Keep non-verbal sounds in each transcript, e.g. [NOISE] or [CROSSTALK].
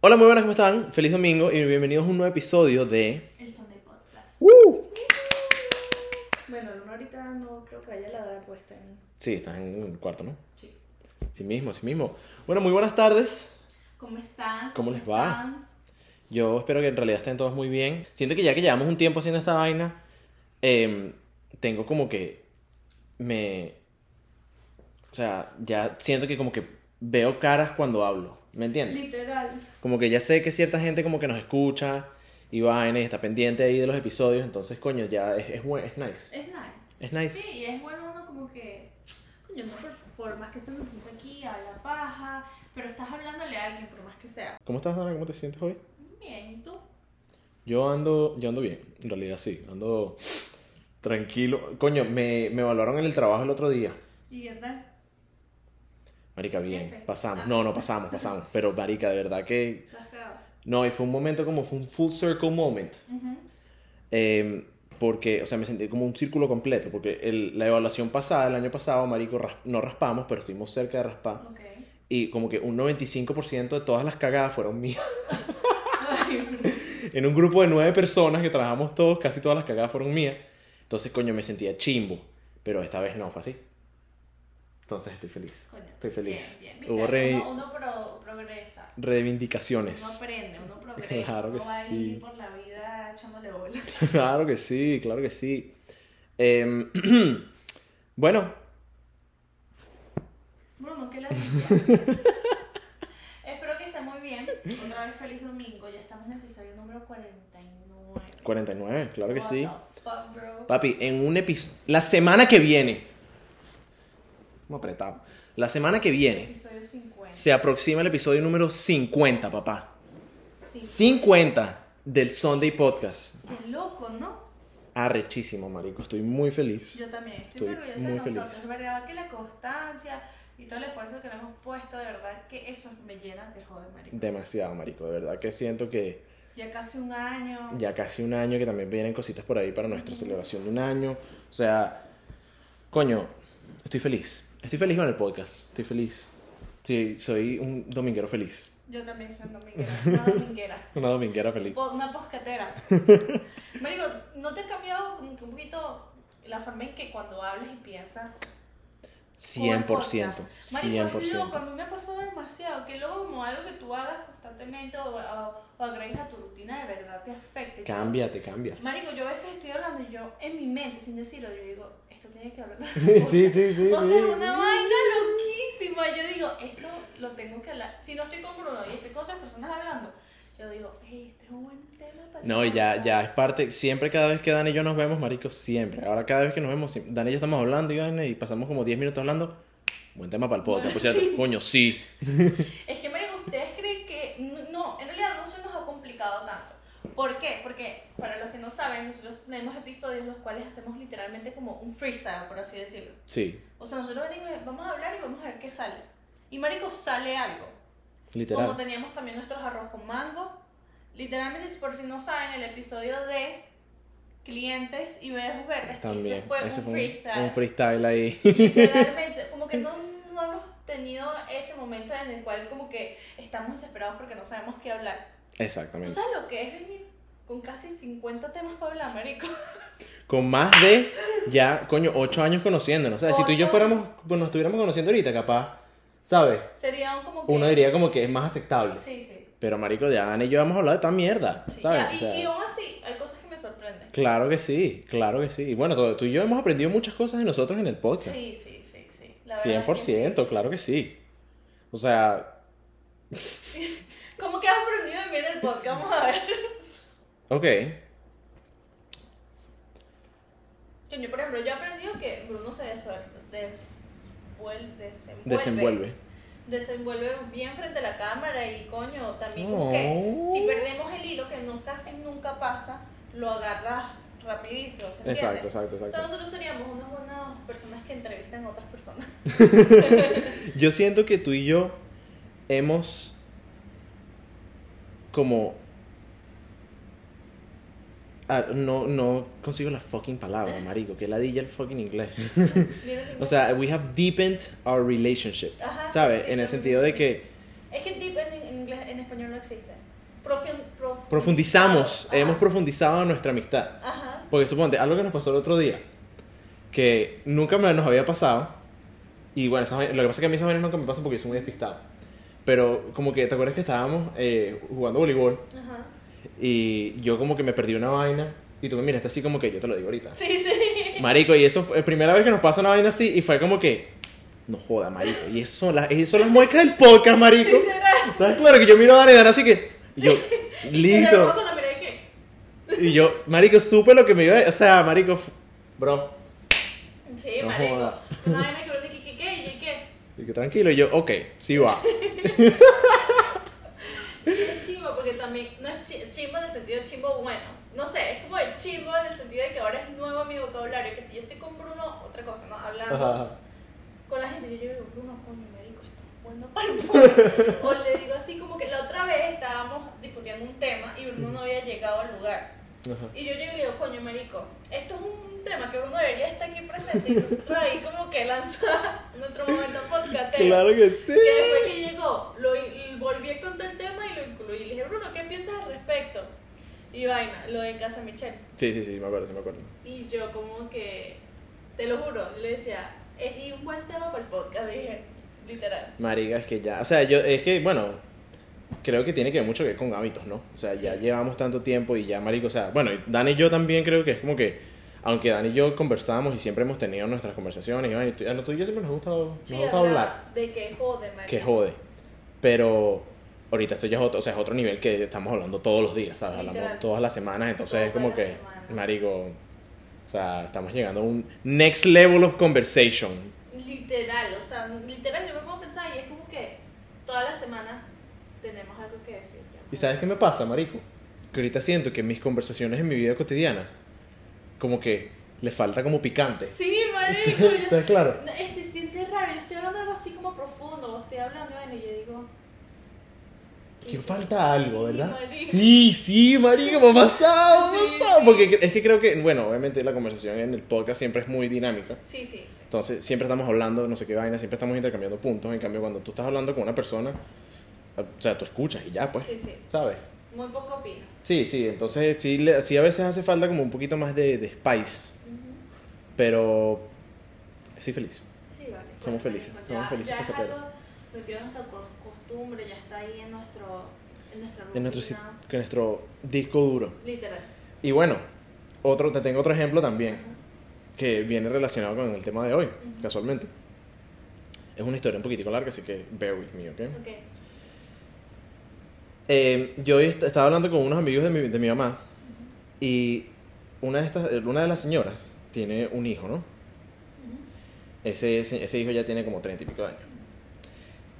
Hola, muy buenas, ¿cómo están? Feliz domingo y bienvenidos a un nuevo episodio de... El son de podcast. ¡Woo! Bueno, Luna ahorita no creo que haya la hora puesta en. Sí, estás en el cuarto, ¿no? Sí. Sí mismo, sí mismo. Bueno, muy buenas tardes. ¿Cómo están? ¿Cómo les va? están? Yo espero que en realidad estén todos muy bien. Siento que ya que llevamos un tiempo haciendo esta vaina, em, tengo como que me... O sea, ya siento que como que veo caras cuando hablo. ¿Me entiendes? Literal. Como que ya sé que cierta gente como que nos escucha y vaina y está pendiente ahí de los episodios. Entonces, coño, ya es, es, es nice. Es nice. Es nice. Sí, y es bueno uno como que. Coño, no por, por más que se necesite aquí, habla paja, pero estás hablándole a alguien, por más que sea. ¿Cómo estás, Dana? ¿Cómo te sientes hoy? Bien, ¿y tú? Yo ando, yo ando bien, en realidad sí, ando tranquilo. Coño, me, me valoraron en el trabajo el otro día. ¿Y qué tal? Marica, bien, pasamos. Ah. No, no pasamos, pasamos. [LAUGHS] Pero, Marica, de verdad que... No, y fue un momento como, fue un full circle moment. Eh, porque, o sea, me sentí como un círculo completo. Porque el- la evaluación pasada, el año pasado, Marico, ras- no raspamos, pero estuvimos cerca de raspar. Y como que un 95% de todas las cagadas fueron mías. [LAUGHS] En un grupo de nueve personas que trabajamos todos, casi todas las cagadas fueron mías. Entonces, coño, me sentía chimbo. Pero esta vez no fue así. Entonces estoy feliz. coño. Estoy feliz. Bien, bien. Hubo re- Uno, uno pro- progresa. reivindicaciones. Uno aprende, uno [LAUGHS] progresa. Claro que uno va sí. por la vida echándole bola. [LAUGHS] Claro que sí, claro que sí. Em, [CLEARS THROAT] bueno, Bruno, ¿qué [LAUGHS] le? Espero que esté muy bien. Otra vez feliz domingo. Ya estamos en el episodio número 49. 49, claro que What sí. fuck? Papi, en un episodio... La semana que viene... Vamos a apretar. La semana que viene Episodio 50. se aproxima el episodio número 50, papá. Sí. 50 del Sunday Podcast. Qué loco, ¿no? Arrechísimo, marico. Estoy muy feliz. Yo también estoy, Estoy orgullosa muy de nosotros. feliz. Es verdad que la constancia y todo el esfuerzo que le hemos puesto, de verdad que eso me llena de joder, marico. Demasiado, marico. De verdad que siento que Ya casi un año. ya casi un año que también vienen cositas por ahí para nuestra celebración de un año. O sea, coño, estoy feliz. Estoy feliz con el podcast. Estoy feliz. Sí, soy un dominguero feliz. Yo también soy dominguera. Una dominguera. [LAUGHS] Una dominguera feliz. Po- Una poscatera. [LAUGHS] Marico, ¿no te ha cambiado como que un poquito la forma en que cuando hablas y piensas? con el 100%. podcast? Marico, es loco, a 100%. mí me ha pasado demasiado. Que luego como algo que tú hagas constantemente o, o, o agregues a tu rutina de verdad te afecte. Cambia, te cambia. Marico, yo a veces estoy hablando y yo en mi mente, sin decirlo, yo digo, tiene que hablar. [LAUGHS] Sí, sí, sí. O sí. sea, una vaina loquísima. Yo digo, esto lo tengo que hablar. Si no estoy con Bruno y estoy con otras personas hablando, yo digo, hey, este es un buen tema para No, ya, ya es parte, siempre cada vez que Dani y yo nos vemos, marico, siempre. Ahora cada vez que nos vemos, Dani y yo estamos hablando y, y pasamos como 10 minutos hablando, buen tema para el podcast. Bueno, Por cierto, [LAUGHS] sí. coño, sí. Es que, Marico, ¿ustedes creen que no, en realidad no se nos ha complicado tanto? ¿Por qué? Porque, para los que no saben, nosotros tenemos episodios en los cuales hacemos literalmente como un freestyle, por así decirlo. Sí, O sea, nosotros venimos, vamos a hablar y vamos a ver qué sale. Y, Marico, sale algo. Como literal. teníamos también nuestros arroz con mango. Literalmente, por si no saben, el episodio de clientes y verdes verdes, También. ese fue Ese un fue freestyle. un freestyle ahí. Literalmente, como que no, no hemos tenido ese momento en el cual como que estamos desesperados porque no sabemos qué hablar. ¿Tú Exactamente. sabes lo que es venir con casi 50 temas para hablar, marico? Con más de ya, coño, 8 años conociéndonos. O sea, si tú y yo fuéramos, pues nos estuviéramos conociendo ahorita, capaz, ¿sabes? Sería un como que... Uno diría como que es más aceptable. Sí, sí. Pero, marico, ya Dani y yo hemos hablado de toda mierda, sí. ¿sabes? Ya, O y, sea, y aún así, hay cosas que me sorprenden. Claro que sí, claro que sí. Y bueno, tú, tú y yo hemos aprendido muchas cosas de nosotros en el podcast. Sí, sí, sí, sí. La verdad es que 100%, claro que sí. O sea. [LAUGHS] ¿Cómo que has aprendido de mí en el podcast? Vamos a ver. Ok. Coño, por ejemplo, yo he aprendido que Bruno se desenvuelve, desenvuelve, Desenvuelve. bien frente a la cámara y coño, también como que si perdemos el hilo, que no casi nunca pasa, lo agarras rapidito. ¿entiendes? Exacto, exacto, O sea, exacto. nosotros seríamos unas buenas personas que entrevistan a otras personas. [LAUGHS] Yo siento que tú y yo hemos como Ah, no, no consigo la fucking palabra, marico. Que ladilla el fucking inglés. [LAUGHS] O sea, we have deepened our relationship. Ajá, ¿Sabes? sí, en el sentido de que. Es que deep en, inglés, en español no existe. Profun- prof- Profundizamos, hemos profundizado nuestra amistad. Ajá. Porque suponte, algo que nos pasó el otro día, que nunca me nos había pasado, y bueno, esas lo que pasa es que a mí esas vainas nunca me pasan porque yo soy muy despistado. Pero como que, ¿te acuerdas que estábamos eh, jugando voleibol? Ajá. Y yo como que me perdí una vaina, y tú me miraste así como que yo te lo digo ahorita. Sí, sí. Marico, y eso fue la primera vez que nos pasa una vaina así, y fue como que, no joda, marico, y eso son las, esas son las muecas del podcast, marico. ¿Estás claro que yo miro a Dani así que, yo, [LAUGHS] lo listo. Y yo, marico, supe lo que me iba a... O sea, marico, bro, Sí, No marico. joda. Una vaina que uno que, que, que, y que. y que tranquilo, y yo, ok, sí va. [LAUGHS] Es chimbo porque también no es chi- chimbo en el sentido chimbo bueno. No sé, es como el chimbo en el sentido de que ahora es nuevo mi vocabulario. Que si yo estoy con Bruno, otra cosa, ¿no? Hablando Ajá. con la gente, yo digo, Bruno, coño, médico, esto es bueno para el. [LAUGHS] O le digo así como que la otra vez estábamos discutiendo un tema y Bruno no había llegado al lugar. Ajá. Y yo llego y le digo, coño, marico, esto es un tema que Bruno debería estar aquí presente. Y nosotros ahí como que lanza nuestro momento podcastero. Claro que sí. Que después que llegó, lo, volví a contar el tema y lo incluí. Le dije, Bruno, ¿qué piensas al respecto? Y vaina, lo de Casa Michelle. Sí, sí, sí, me acuerdo, sí me acuerdo. Y yo como que, te lo juro, le decía, es un buen tema para el podcast, dije, literal. Marica, es que ya, o sea, yo, es que, bueno, creo que tiene que ver mucho que ver con hábitos, ¿no? O sea, ya Sí. llevamos tanto tiempo y ya, marico, o sea, bueno, y Dani y yo también creo que es como que, aunque Dani y yo conversamos y siempre hemos tenido nuestras conversaciones, y bueno, y tú- a lo tuyo siempre nos ha gustado, nos Sí, habla hablar. de que jode, marico. que jode. Pero ahorita esto ya es otro, o sea, es otro nivel que estamos hablando todos los días, ¿sabes? Literal. Hablamos todas las semanas, entonces Todas es como que, marico, o sea, estamos llegando a un next level of conversation. Literal, o sea, literal, yo me pongo a pensar y es como que todas las semanas tenemos algo que decir. ¿Y sabes qué me pasa, marico? Que ahorita siento que mis conversaciones en mi vida cotidiana, como que le falta como picante. Sí, marico. [LAUGHS] ¿Estás claro? Se siente raro, yo estoy hablando algo así como profundo, estoy hablando bueno, y yo digo... Que falta algo, ¿verdad? Sí, sí, marico, me ha pasado. Porque es que creo que, bueno, obviamente la conversación en el podcast siempre es muy dinámica. Sí, sí, sí. Entonces, siempre estamos hablando, no sé qué vaina, siempre estamos intercambiando puntos. En cambio, cuando tú estás hablando con una persona, o sea, tú escuchas y ya, pues, Sí, sí. ¿sabes? Muy poco opino. Sí, sí, entonces sí, le- sí a veces hace falta como un poquito más de, de spice, pero estoy feliz. Sí, vale. Somos Bueno, felices, marico, somos ya- felices ya es algo metido en nuestra co- costumbre, ya está ahí en nuestro... En nuestra En nuestro, que nuestro disco duro. Literal. Y bueno, otro, te tengo otro ejemplo también, que viene relacionado con el tema de hoy, casualmente. Es una historia un poquitico larga, así que bear with me, ¿ok? Ok. Eh, yo est- estaba hablando con unos amigos de mi, de mi mamá y una de, estas, una de las señoras tiene un hijo, ¿no? Ese, ese, hijo ya tiene como treinta y pico de años.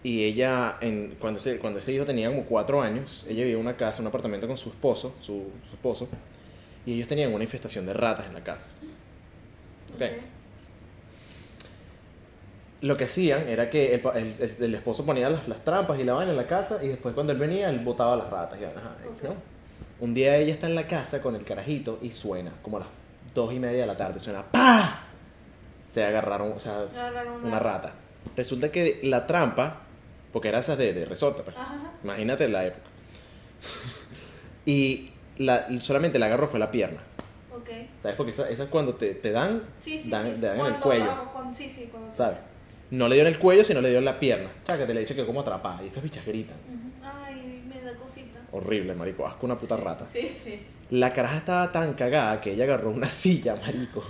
Y ella, en, cuando, ese, cuando ese hijo tenía como cuatro años, ella vivía en una casa, un apartamento con su esposo, su, su esposo, y ellos tenían una infestación de ratas en la casa. Ok. Lo que hacían era que el, el- el- esposo ponía las, las trampas y la vaina en la casa y después cuando él venía, él botaba las ratas. Y, ajá, Ok. ¿no? Un día ella está en la casa con el carajito y suena, como a las dos y media de la tarde, suena ¡pa! Se agarraron, o sea, Agarraron una rata. Resulta que la trampa, porque era esas de, de resorte, pues. Imagínate la época. [LAUGHS] y la, solamente la agarró fue la pierna. Ok. ¿Sabes? Porque esas esas cuando te, te dan, Sí, sí, dan, sí. te dan en el cuello. cuando- sí, sí, cuando... ¿Sabes? No le dio en el cuello, sino le dio en la pierna. Que te le dice que como atrapada. Y esas bichas gritan. Ay, me da cosita. Horrible, marico. Asco una puta Sí, rata. Sí, sí. La caraja estaba tan cagada que ella agarró una [LAUGHS] silla, marico.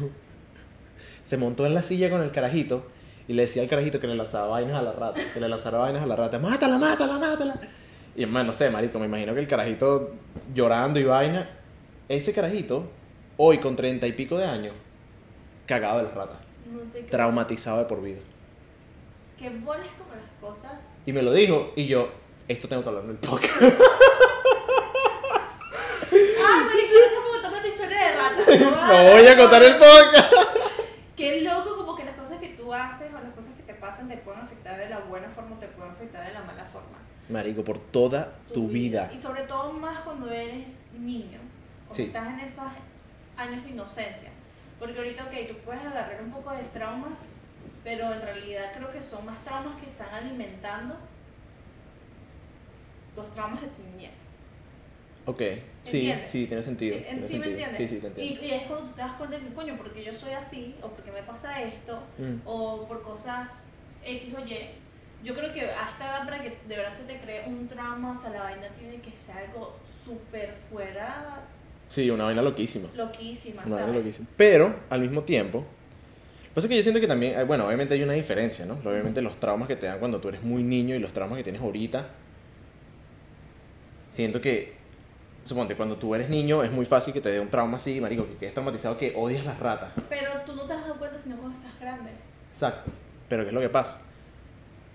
Se montó en la silla con el carajito y le decía al carajito que le lanzaba vainas a la rata. Que le lanzara vainas a la rata. ¡Mátala, mátala, mátala! Y hermano, no sé, marico, me imagino que el carajito llorando y vaina. Ese carajito, hoy con treinta y pico de años, cagado de las ratas. No. Traumatizado de por vida. Qué bolas como las cosas. Y me lo dijo y yo, esto tengo que hablar en el podcast. [LAUGHS] Ah, marico, eso me contame tu historia de rata. [LAUGHS] No voy a contar el podcast. Qué loco como que las cosas que tú haces o las cosas que te pasan te pueden afectar de la buena forma o te pueden afectar de la mala forma. Marico, por toda tu vida. Y sobre todo más cuando eres niño. O Sí. estás en esos años de inocencia. Porque ahorita, ok, tú puedes agarrar un poco de traumas, pero en realidad creo que son más traumas que están alimentando los traumas de tu niñez. Ok, sí, ¿Entiendes? sí, tiene sentido. Sí, tiene en- sí me sentido. entiendes. Sí, sí, te entiendo. Y, y es cuando tú te das cuenta de que, coño, porque yo soy así, o porque me pasa esto, Mm. o por cosas X o Y. Yo creo que a esta edad, para que de verdad se te cree un trauma, o sea, la vaina tiene que ser algo súper fuera, Sí, una vaina loquísima. loquísima, Una vaina ¿sabes? loquísima. Pero, al mismo tiempo, pasa que yo siento que también, eh, bueno, obviamente hay una diferencia, ¿no? Obviamente los traumas que te dan cuando tú eres muy niño y los traumas que tienes ahorita, siento que, suponte, cuando tú eres niño es muy fácil que te dé un trauma así, marico, que quedes traumatizado que odias las ratas. Pero tú no te has dado cuenta sino cuando estás grande. Exacto. Pero ¿qué es lo que pasa?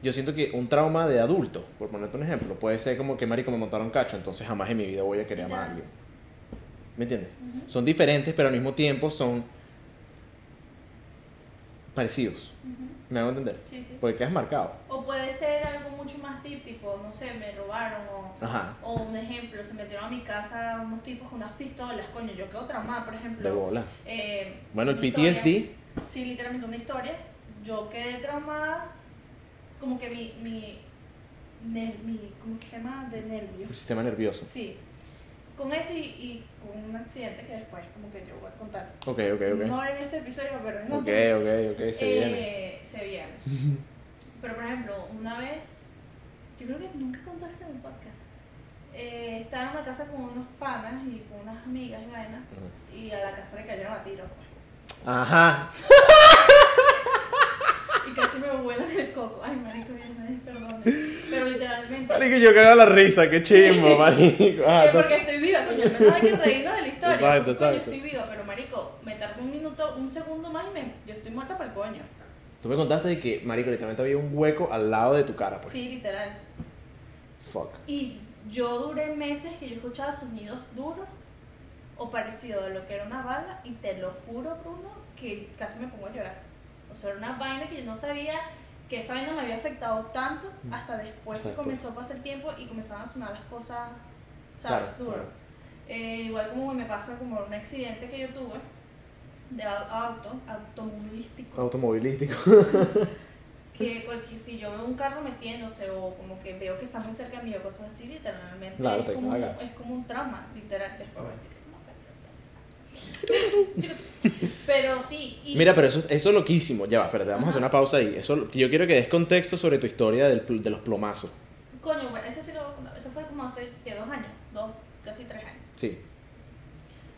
Yo siento que un trauma de adulto, por ponerte un ejemplo, puede ser como que, marico, me montaron cacho, entonces jamás en mi vida voy a querer amar a alguien. ¿Me entiendes? Ujú. Son diferentes, pero al mismo tiempo son parecidos. ¿Me hago entender? Sí, sí. Porque quedas marcado. O puede ser algo mucho más deep, tipo, no sé, me robaron o... Ajá. O un ejemplo, se metieron a mi casa unos tipos con unas pistolas, coño, yo quedo traumada, por ejemplo. De bola. eh, Bueno, el historia- PTSD. Sí, literalmente una historia. Yo quedé traumada, como que mi, mi, ner- mi ¿cómo se llama? De El nervios. sistema nervioso. Sí. Con eso y, y con un accidente que después como que yo voy a contar. Ok, ok, ok. No en este episodio, pero en Ok, otro. ok, ok, se viene. Eh, Se viene. [LAUGHS] Pero por ejemplo, una vez, yo creo que nunca contaste en el podcast. Eh, estaba en una casa con unos panas y con unas amigas y vaina, y a la casa le cayeron a tiro. pues. Ajá. [LAUGHS] Y casi me vuelan el coco. Ay, marico, Dios me perdone. Pero literalmente. Marico, yo cago la risa, qué chimbo, marico. Ah, que porque estoy viva, coño, al menos hay que reírnos de la historia. Exacto, porque, coño, exacto. estoy viva, pero marico, me tardé un minuto, un segundo más y me, yo estoy muerta para el coño. Tú me contaste de que, marico, literalmente había un hueco al lado de tu cara, pues. Sí, literal. Fuck. Y yo duré meses que yo escuchaba sonidos duros o parecido a lo que era una bala y te lo juro, Bruno, que casi me pongo a llorar. O sea, era una vaina que yo no sabía que esa vaina me había afectado tanto hasta después que comenzó a pasar el tiempo y comenzaban a sonar las cosas, Claro, ¿sabes? Duro. claro. Eh, igual como me pasa como un accidente que yo tuve de au- auto, automovilístico, Automovilístico. [LAUGHS] que cualquier, si yo veo un carro metiéndose o como que veo que está muy cerca mío, cosas así, literalmente Claro, es, como un, es como un trauma, literal. después [LAUGHS] Pero sí, y Mira, pero eso, eso es loquísimo. Ya va, espérate, vamos a hacer una pausa ahí. Eso, yo quiero que des contexto sobre tu historia del de los plomazos. coño, bueno, eso sí lo voy a contar. Eso fue como hace ¿qué? dos años, dos, casi tres años. Sí.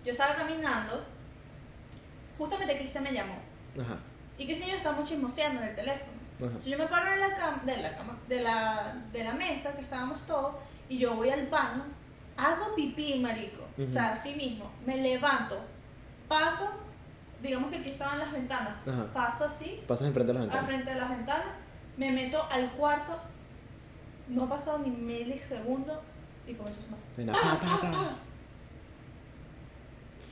Yo estaba caminando, justamente Cristian me llamó. Ajá. Y Cristian y yo estábamos chismoseando en el teléfono. Ajá. Entonces yo me paro de la cama, de la cama, de la, de la mesa que estábamos todos, y yo voy al baño, hago pipí, marico. Ujú. O sea, así mismo, me levanto, paso, digamos que aquí estaban las ventanas, Ajá. paso así, Pasas enfrente de las al ventanas. frente de las ventanas, me meto al cuarto, no ha pasado ni medio segundo, y comenzó a sonar. Venga, pa, pa, pa.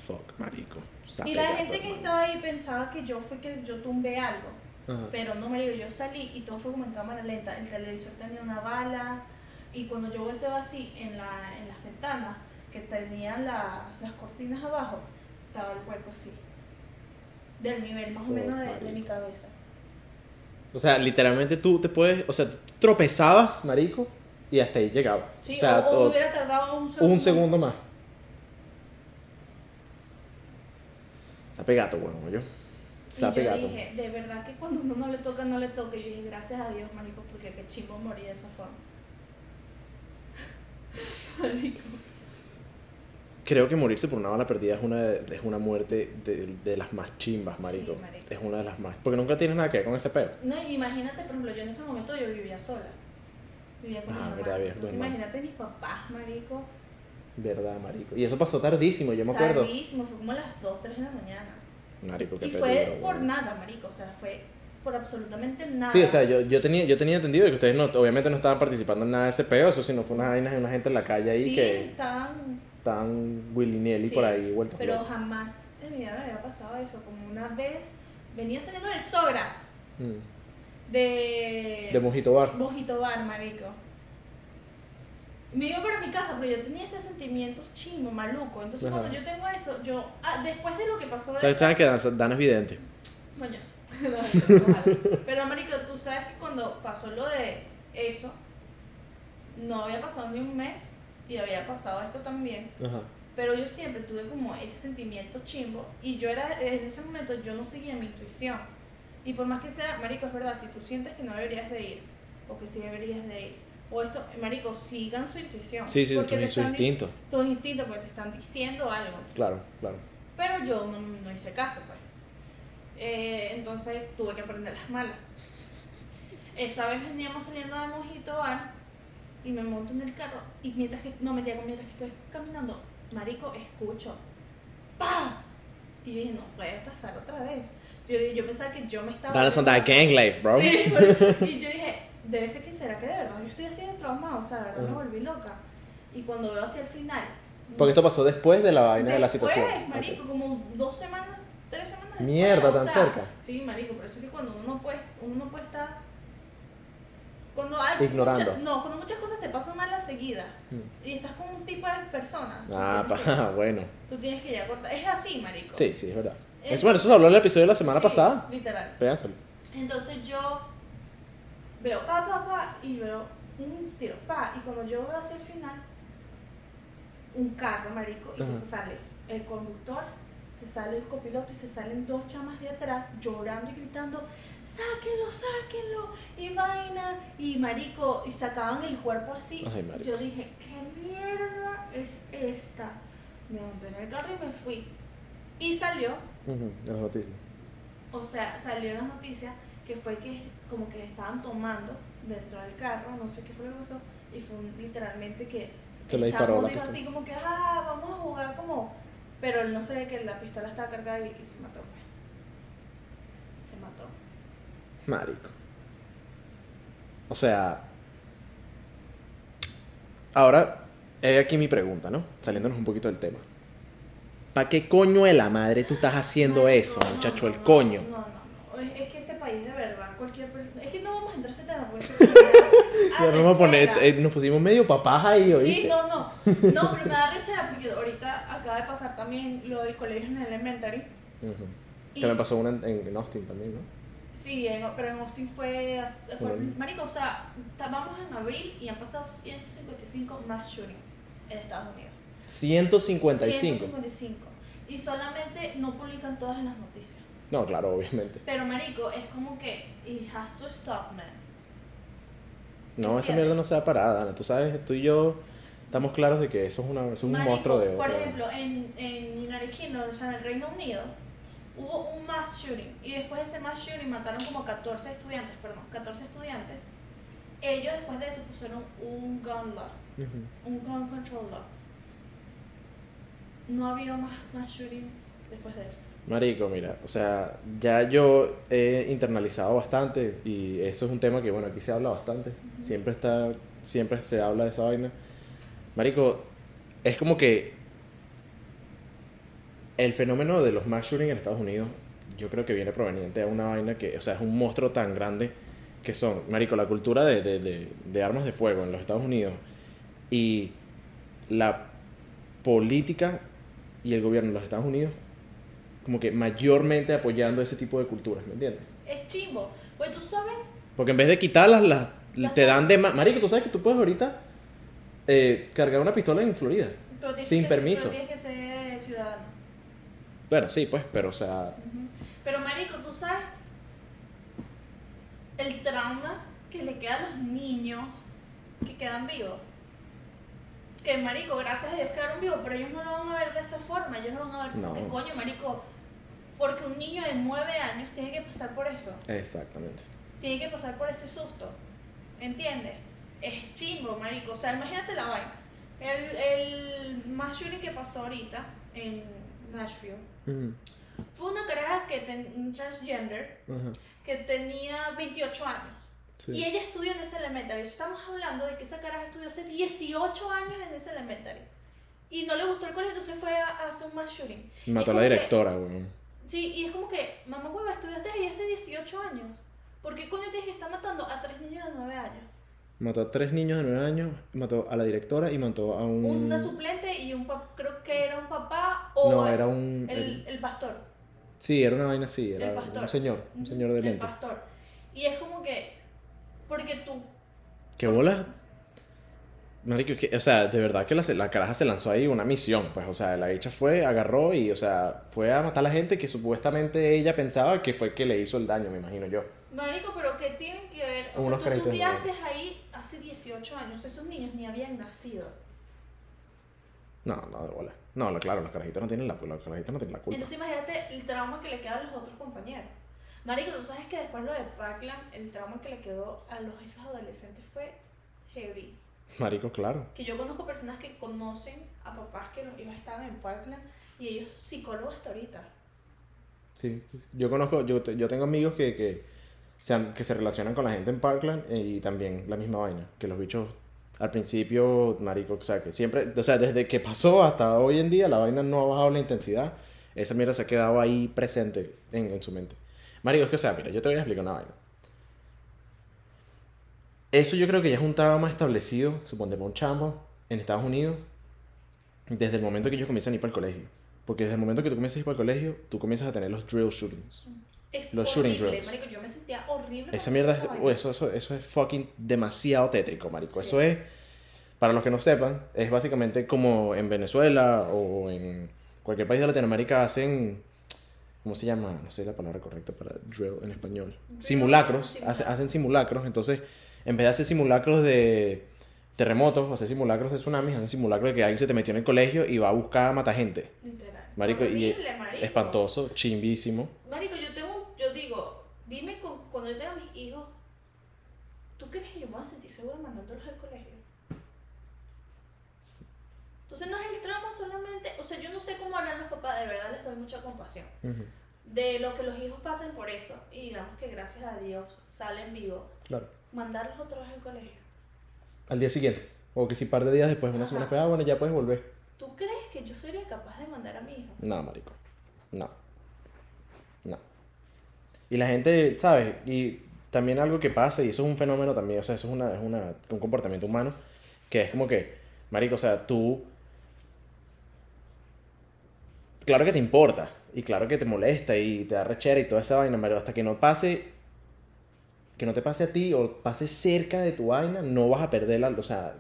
Fuck, marico. Sape Y la gente que estaba ahí pensaba que yo fue que yo tumbé algo. Ajá. Pero no, marico, yo salí y todo fue como en cámara lenta. El televisor tenía una bala y cuando yo volteo así en, la, en las ventanas que tenían la- las cortinas abajo, estaba el cuerpo así. Del nivel más o Oh, menos de, de mi cabeza. O sea, literalmente tú te puedes. O sea, tú tropezabas, marico, y hasta ahí llegabas. Sí, o sea, o, o o- hubiera tardado un segundo. un segundo más. Sape gato, bueno, yo. Y Sape yo gato. dije, de verdad que cuando uno no le toca, no le toca. Y yo dije, gracias a Dios, marico, porque qué chimbo morí de esa forma. Creo que morirse por una bala perdida es una, de- es una muerte de, de las más chimbas, marico. Sí, marico. Es una de las más. Porque nunca tienes nada que ver con ese peo. No, imagínate, por ejemplo, yo en ese momento yo vivía sola. Vivía con Ah, mi hermana. verdad, Entonces imagínate mis papás, marico. Verdad, marico. Y eso pasó tardísimo, yo me acuerdo. Tardísimo, fue como a las 2, 3 de la mañana. Marico, qué Y peligro, fue por nada, marico. O sea, fue por absolutamente nada. Sí, o sea, yo, yo, tenía, yo tenía entendido que ustedes no, obviamente no estaban participando en nada de ese peo, eso sino fue unas vainas de una gente en la calle ahí sí, que estaban. estaban willy nilly sí, por ahí vueltos Pero jamás en mi vida me había pasado eso. Como una vez venía saliendo del Sogras Mm. de. De Mojito Bar. Mojito Bar, marico. Me iba para mi casa, pero yo tenía este sentimiento chimo, maluco. Entonces, Ajá. cuando yo tengo eso, yo. Ah, después de lo que pasó de ¿Sabes, eso- sabes que Dan, es vidente? Coño. [LAUGHS] No, no, ojalá. Pero, marico, tú sabes que cuando pasó lo de eso, no había pasado ni un mes y había pasado esto también. Ajá. Pero yo siempre tuve como ese sentimiento chimbo y yo era, en ese momento yo no seguía mi intuición. Y por más que sea, marico, es verdad, si tú sientes que no deberías de ir, o que sí deberías de ir, o esto, marico, sigan su intuición. Sí, sí, porque tu, su instinto. Tu instinto, porque te están diciendo algo. Claro, claro. Pero yo no, no hice caso, pues. Eh, entonces tuve que aprender las malas. Esa vez veníamos saliendo de Mojito Bar y me monto en el carro y mientras que, no, mentira, mientras que estoy caminando, marico, escucho. ¡Pa! Y yo dije, no puede pasar otra vez. Yo, yo pensaba que yo me estaba... That is on that gang life, bro. Sí, [LAUGHS] pero- y yo dije, debe ser que será que de verdad yo estoy así de traumado, o sea, de verdad me Ajá. volví loca. Y cuando veo hacia el final... Porque esto pasó después de la vaina de la Después, situación. marico, Ok. como dos semanas, tres semanas después, Mierda, o tan sea, cerca. Sí, marico, por eso es que cuando uno no puede, uno no puede estar... Cuando hay Ignorando. muchas- no, cuando muchas cosas te pasan mal a seguida Mm. y estás con un tipo de personas, Ah, pa, bueno. que- tú tienes que ya cortar. Es así, marico. Sí, sí, es verdad. Eh, Eso, bueno, eso se habló en el episodio de la semana Sí, pasada. Literal. Véanselo. Entonces yo veo pa, pa, pa y veo un tiro pa. Y cuando yo veo hacia el final, un carro, marico, y Ajá. se sale el conductor, se sale el copiloto y se salen dos chamas de atrás llorando y gritando, sáquenlo, sáquenlo, y vaina, y marico, y sacaban el cuerpo así. Ay, yo dije, ¿qué mierda es esta? Me monté en el carro y me fui. Y salió Ujú, Las noticias. o sea, salió las noticias que fue que como que estaban tomando dentro del carro, no sé qué fue lo que pasó, y fue literalmente que Se le el disparó chamo la dijo así como que, ah, vamos a jugar como... Pero él no se ve que la pistola estaba cargada y, y se mató. pues. Se mató. Marico. O sea. Ahora, he aquí mi pregunta, ¿no? Saliéndonos un poquito del tema. ¿Para qué coño de la madre tú estás haciendo eso, no, muchacho? no, el coño. No, no, no. Es, es que país de verdad, cualquier persona... Es que no vamos a entrar a ese tema porque... eso es Ya nos, vamos a poner, eh, nos pusimos medio papás ahí, ¿oíste? Sí, no, no. No, [LAUGHS] pero me da rechera porque ahorita acaba de pasar también lo del colegio en elementary. Ujú. Y- También pasó una en, en Austin también, ¿no? Sí, en- pero en Austin fue, fue marico, o sea, estábamos en abril y han pasado 155 más shooting en Estados Unidos. 155. 155. Y solamente no publican todas en las noticias. No, claro, obviamente. Pero marico, es como que it has to stop, man. No, esa mierda no se va a parar, Ana. Tú sabes, tú y yo estamos claros de que eso es, una, eso es un Marico, monstruo de Por otra- ejemplo, en, en United Kingdom, o sea, en el Reino Unido, hubo un mass shooting y después de ese mass shooting mataron como 14 estudiantes, perdón, 14 estudiantes. Ellos después de eso pusieron un gun law, un gun control law. No ha habido más mass shooting después de eso. Marico, mira, o sea, ya yo he internalizado bastante y eso es un tema que, bueno, aquí se habla bastante. Siempre está, siempre se habla de esa vaina. Marico, es como que el fenómeno de los mass shooting en Estados Unidos, yo creo que viene proveniente de una vaina que, o sea, es un monstruo tan grande que son, Marico, la cultura de, de, de, de armas de fuego en los Estados Unidos y la política y el gobierno de los Estados Unidos como que mayormente apoyando ese tipo de culturas, ¿me entiendes? Es chimbo. Pues tú sabes, Porque en vez de quitarlas, las, Las- te dan de más. Marico, tú sabes que tú puedes ahorita eh, cargar una pistola en Florida. pero Sin ser- permiso. pero tienes que ser ciudadano. Bueno, sí, pues, pero o sea. Pero marico, tú sabes el trauma que le queda a los niños que quedan vivos. Que marico, gracias a Dios quedaron vivos, pero ellos no lo van a ver de esa forma, ellos no van a ver como No. que coño, marico, porque un niño de 9 años tiene que pasar por eso, exactamente. tiene que pasar por ese susto, ¿entiendes? Es chimbo, marico, o sea, imagínate la vaina. El, el mass shooting que pasó ahorita en Nashville Ujú, fue una caraja que ten, un transgender ajá, que tenía 28 años. sí. Y ella estudió en ese elementary. Estamos hablando de que esa caraja estudió hace 18 años en ese elementary. Y no le gustó el colegio, entonces fue a, a hacer un mass shooting. Mató a la como que- directora, weón. Sí, y es como que, mamá hueva, estudiaste ahí hace 18 años. ¿Por qué coño tienes que estar matando a tres niños de 9 años? Mató a tres niños de nueve años, mató a la directora y mató a un... Una suplente y un papá, creo que era un papá o No, el, era un... el, el- el pastor. Sí, era una vaina así, era el pastor. un señor, un señor de El lente. pastor. Y es como que, porque tú ¿Qué bola? Marico, que, o sea, de verdad que la, la caraja se lanzó ahí una misión, pues, o sea, la hecha fue, agarró y, o sea, fue a matar a la gente que supuestamente ella pensaba que fue que le hizo el daño, me imagino yo. Marico, pero ¿qué tienen que ver? O Unos sea, tú estudiaste ahí hace 18 años, esos niños ni habían nacido. No, no, de bola. No, lo- claro, los carajitos no tienen la, los carajitos no tienen la culpa. Entonces imagínate el trauma que le queda a los otros compañeros. Marico, tú sabes que después lo de Parkland, el trauma que le quedó a los esos adolescentes fue heavy. Marico, claro. Que yo conozco personas que conocen a papás que ellos estaban en Parkland y ellos psicólogos hasta ahorita. Sí, yo conozco, yo, yo tengo amigos que, que, se han- que se relacionan con la gente en Parkland eh, y también la misma vaina, que los bichos al principio, marico, o sea, que siempre, o sea, desde que pasó hasta hoy en día, la vaina no ha bajado la intensidad, esa mierda se ha quedado ahí presente en, en su mente. Marico, es que, o sea, mira, yo te voy a explicar una vaina. Eso yo creo que ya es un trauma establecido, suponte para un chamo en Estados Unidos, desde el momento que ellos comienzan a ir para el colegio. Porque desde el momento que tú comienzas a ir para el colegio, tú comienzas a tener los drill shootings. Es Los shooting drills. marico, yo me sentía horrible. Esa mierda es, vaina. eso, eso, eso es fucking demasiado tétrico, marico. Sí. Eso es, para los que no sepan, es básicamente como en Venezuela o en cualquier país de Latinoamérica hacen, ¿cómo se llama? No sé la palabra correcta para drill en español. Simulacros, simulacro. hace- hacen simulacros, entonces en vez de hacer simulacros de terremotos o hacer simulacros de tsunamis, hacen simulacros de que alguien se te metió en el colegio y va a buscar a matar gente. Literal. Marico, y Horrible, marico. espantoso, chimbísimo. Marico, yo tengo, yo digo, dime cu- cuando yo tenga mis hijos, ¿tú crees que yo me voy a sentir segura mandándolos al colegio? Entonces no es el trauma solamente, o sea, yo no sé cómo harán los papás, de verdad les doy mucha compasión. De lo que los hijos pasen por eso, y digamos que gracias a Dios salen vivos, Claro. Mandarlos otra vez al colegio. Al día siguiente. O que si par de días después, una Ajá. semana después, ah, bueno, ya puedes volver. ¿Tú crees que yo sería capaz de mandar a mi hijo? No, marico. No. No. Y la gente, ¿sabes? Y también algo que pasa, y eso es un fenómeno también, o sea, eso es, una, es una, un comportamiento humano, que es como que, marico, o sea, tú... Claro que te importa, y claro que te molesta, y te da rechera y toda esa vaina, pero hasta que no pase, que no te pase a ti, o pase cerca de tu vaina, no vas a perderla, o sea...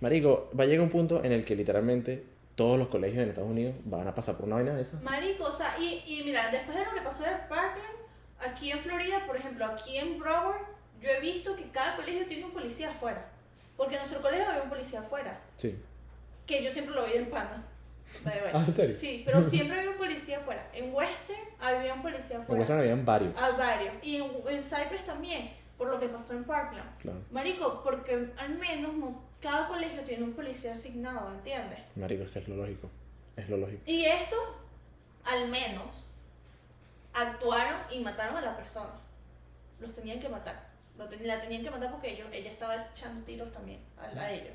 Marico, va a llegar un punto en el que literalmente todos los colegios en Estados Unidos van a pasar por una vaina de esa. Marico, o sea, y, y mira, después de lo que pasó en Parkland, aquí en Florida, por ejemplo, aquí en Broward, yo he visto que cada colegio tiene un policía afuera. Porque en nuestro colegio había un policía afuera, Sí. que yo siempre lo vi en pana. Ah, ¿en serio? Sí, pero [LAUGHS] siempre había un policía afuera. En Western había un policía En afuera. Western habían varios. Hay varios. Y en, en Cypress también, por lo que pasó en Parkland. Claro. Marico, porque al menos no, cada colegio tiene un policía asignado, ¿entiendes? Marico, es que es lo lógico. Es lo lógico. Y esto, al menos, actuaron y mataron a la persona. Los tenían que matar. Lo ten- la tenían que matar porque ellos, ella estaba echando tiros también a, a ellos.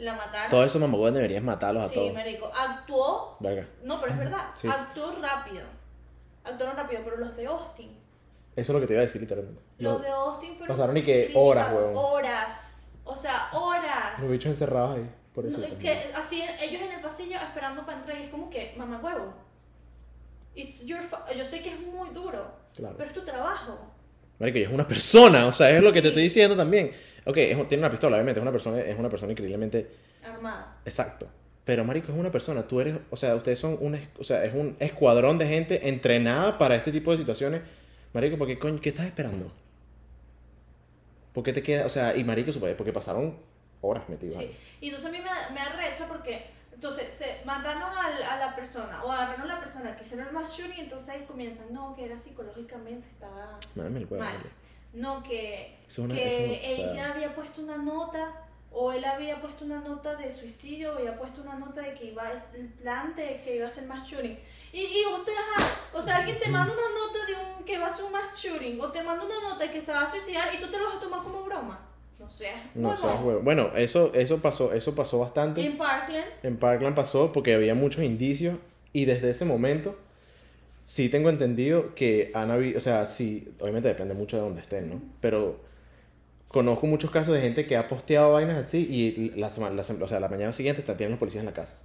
La mataron. Todos esos mamagüeyes deberías matarlos a sí, todos. marico. Actuó. Verga. No, pero es verdad. Sí. Actuó rápido. Actuaron rápido, pero los de Austin. Eso es lo que te iba a decir literalmente. Los Los, de Austin fueron. Pasaron y que horas, huevón. Horas. O sea, horas. los bichos encerrados ahí. Por eso. No, es que así ellos en el pasillo esperando para entrar y es como que, mamá huevo. Yo sé que es muy duro, Claro. pero es tu trabajo. Marico, y es una persona. O sea, es lo que te Sí. estoy diciendo también. Ok, es- tiene una pistola, obviamente. Es una persona, es una persona increíblemente Armada. Exacto. Pero, marico, es una persona. Tú eres, o sea, ustedes son un, o sea, es un escuadrón de gente entrenada para este tipo de situaciones. Marico, ¿por qué coño? ¿Qué estás esperando? ¿Por qué te queda, o sea, y marico, porque pasaron horas metidos Sí. Y entonces a mí me, me arrecha porque entonces se mataron a, la persona o agarraron a la persona que hicieron el mass shooting y entonces ahí comienzan, no, que era psicológicamente, estaba huevo, mal. vale. No, que, una- que una- o sea- ella había puesto una nota o él había puesto una nota de suicidio, había puesto una nota de que iba a, el plan de que iba a hacer mass shooting. Y, y usted, ajá, o sea, alguien te manda una nota de un que va a hacer un mass shooting o te manda una nota de que se va a suicidar y tú te lo vas a tomar como broma. No sé, No seas huevo. Bueno, eso, eso pasó, eso pasó bastante. En Parkland, En Parkland pasó porque había muchos indicios y desde ese momento sí tengo entendido que han habido, o sea, sí, obviamente depende mucho de dónde estén, ¿no? Pero conozco muchos casos de gente que ha posteado vainas así y la semana, la, o sea, la mañana siguiente están tienen los policías en la casa.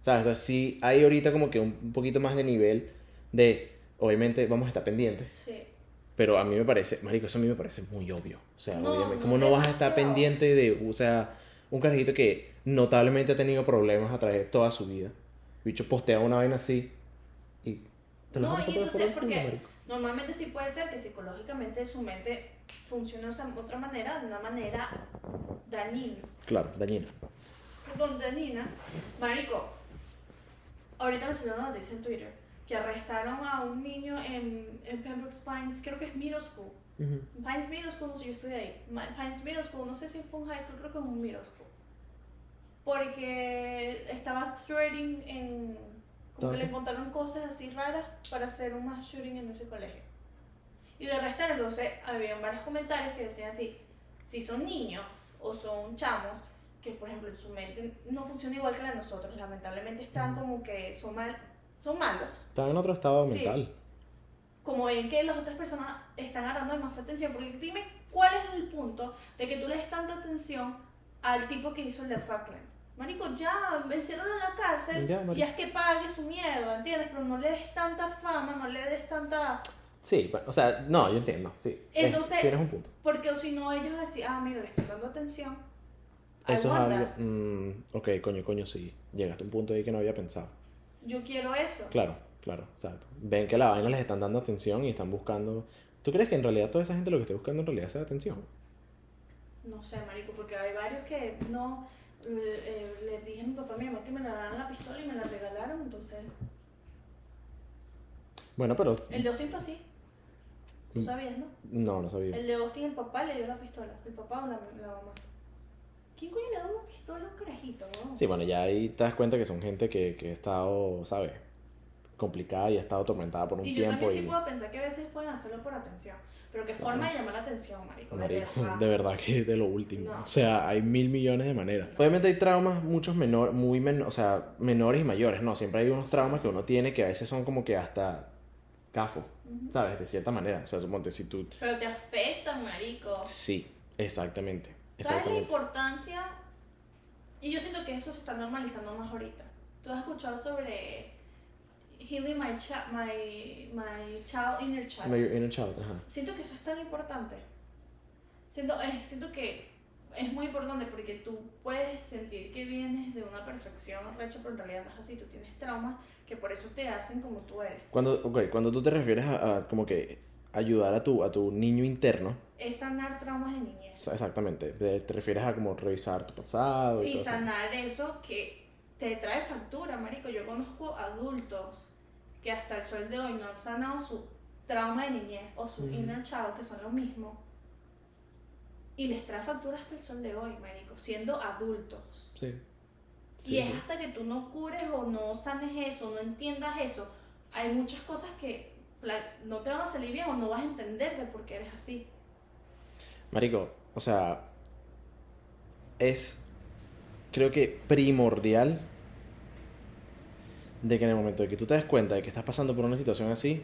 ¿Sabes? O sea, sí hay ahorita como que un, poquito más de nivel de, obviamente vamos a estar pendientes, sí. pero a mí me parece, marico, eso a mí me parece muy obvio. O sea, No, obviamente, no, ¿cómo no vas a estar pendiente de, o sea, un carajito que notablemente ha tenido problemas a través de toda su vida. Bicho postea una vaina así te lo No, y por entonces, porque normalmente sí puede ser que psicológicamente su mente funcione de otra manera, de una manera dañina. Claro, dañino. Perdón, dañina. Marico, ahorita me salió una noticia en Twitter que arrestaron a un niño en, en Pembroke Pines, creo que es Middle School. Pines Middle School, no sé, yo estudié ahí. Pines Middle School, no sé si fue un high school, creo que es un middle school. Porque estaba threading en... Como que le encontraron cosas así raras para hacer un mass shooting en ese colegio. Y lo arrestaron, entonces había varios comentarios que decían así, si son niños o son chamos, que por ejemplo en su mente no funciona igual que la de nosotros, lamentablemente están Ujú. como que son, mal, son malos Estaba en otro estado Sí. mental. como ven que las otras personas están agarrando demasiada atención, porque dime cuál es el punto de que tú le des tanta atención al tipo que hizo el de Parkland. Marico, ya, vencieron en la cárcel Ya, y es que pague su mierda, ¿entiendes? Pero no le des tanta fama, no le des tanta... Sí, o sea, no, yo entiendo, sí. Es- Entonces- tienes un punto. Porque o si no, ellos así, ah, mira, le están dando atención. Eso es algo. mm, ok, coño, coño, sí. Llegaste a un punto ahí que no había pensado. Yo quiero eso. Claro, claro, exacto. Ven que la vaina les están dando atención y están buscando. ¿Tú crees que en realidad toda esa gente lo que esté buscando en realidad es atención? No sé, marico, porque hay varios que no... eh, le dije a mi papá y a mi mamá que me le dieran la pistola y me la regalaron, entonces... Bueno, pero. El de Austin fue así. Tú Mm. sabías, ¿no? No, no sabía. El de Austin, el papá le dio la pistola. El papá o la, la mamá. ¿Quién coño le da una pistola a un carajito, no? Sí, bueno, ya ahí te das cuenta que son gente que, que ha estado, ¿sabes? Complicada y ha estado atormentada por un y yo tiempo. también sí y... puedo pensar que a veces pueden hacerlo por atención. Pero qué forma Claro. de llamar la atención, marico. de Marico, verdad. de verdad que de lo último. No. O sea, hay mil millones de maneras. Obviamente hay traumas muchos menores, muy men o sea, menores y mayores, ¿no? Siempre hay unos traumas que uno tiene que a veces son como que hasta gafos, Ujú. ¿sabes? De cierta manera. O sea, suponte si tú... Pero te afectan, marico. Sí, exactamente. ¿Sabes la Exactamente. importancia? Y yo siento que eso se está normalizando más ahorita. ¿Tú has escuchado sobre healing my, cha- my, my child inner child? My inner child, ajá. Siento que eso es tan importante. Siento, eh, siento que es muy importante porque tú puedes sentir que vienes de una perfección recha, pero en realidad no es así. Tú tienes traumas que por eso te hacen como tú eres. Cuando, ok, cuando tú te refieres a, a como que ayudar a tu, a tu niño interno, Es sanar traumas de niñez. Ex- Exactamente, te, refieres a como revisar tu pasado y, Y todo eso. sanar eso que te trae factura, marico. Yo conozco adultos que hasta el sol de hoy no han sanado su trauma de niñez o su Ujú. inner child, que son lo mismo. Y les trae factura hasta el sol de hoy, marico, siendo adultos. Sí. Y es sí. hasta que tú no cures o no sanes eso, no entiendas eso. Hay muchas cosas que no te van a salir bien o no vas a entender de por qué eres así. Marico, o sea, es creo que primordial de que en el momento de que tú te des cuenta de que estás pasando por una situación así,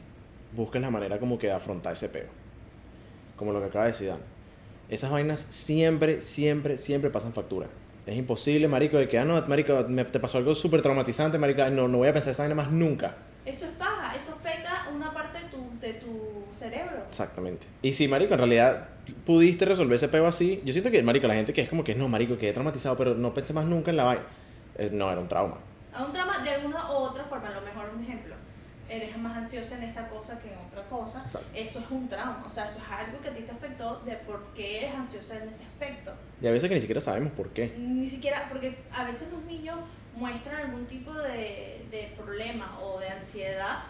busques la manera como que de afrontar ese peo. Como lo que acaba de decir Dan. Esas vainas siempre, siempre, siempre pasan factura. Es imposible, marico, de que, ah, no, marico, me, te pasó algo súper traumatizante, marico, no, no voy a pensar esa vaina más nunca. Eso es paja, eso afecta una parte de tu, de tu cerebro. Exactamente. Y si, marico, en realidad pudiste resolver ese peo así, yo siento que, marico, la gente que es como que, no, marico, quedé traumatizado, pero no pensé más nunca en la vaina. Eh, no, era un trauma. A un trauma de alguna u otra forma, a lo mejor un ejemplo. Eres más ansiosa en esta cosa que en otra cosa. Exacto. Eso es un trauma, o sea, eso es algo que a ti te afectó de por qué eres ansiosa en ese aspecto. Y a veces que ni siquiera sabemos por qué. Ni siquiera, porque a veces los niños muestran algún tipo de, de problema o de ansiedad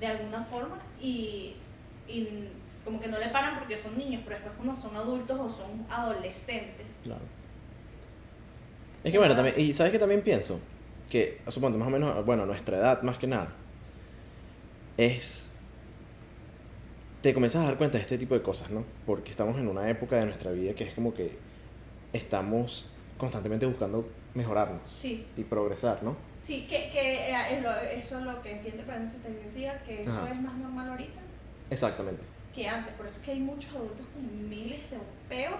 de alguna forma y, y como que no le paran porque son niños, pero después cuando son adultos o son adolescentes. Claro. Es que bueno, también, y sabes que también pienso que, suponte, más o menos, bueno, nuestra edad más que nada, es. Te comienzas a dar cuenta de este tipo de cosas, ¿no? Porque estamos en una época de nuestra vida que es como que estamos constantemente buscando mejorarnos Sí, y progresar, ¿no? sí, que, que eh, eso es lo que entiende paréntesis te decía, que eso Ajá. es más normal ahorita Exactamente. que antes. Por eso es que hay muchos adultos con miles de peos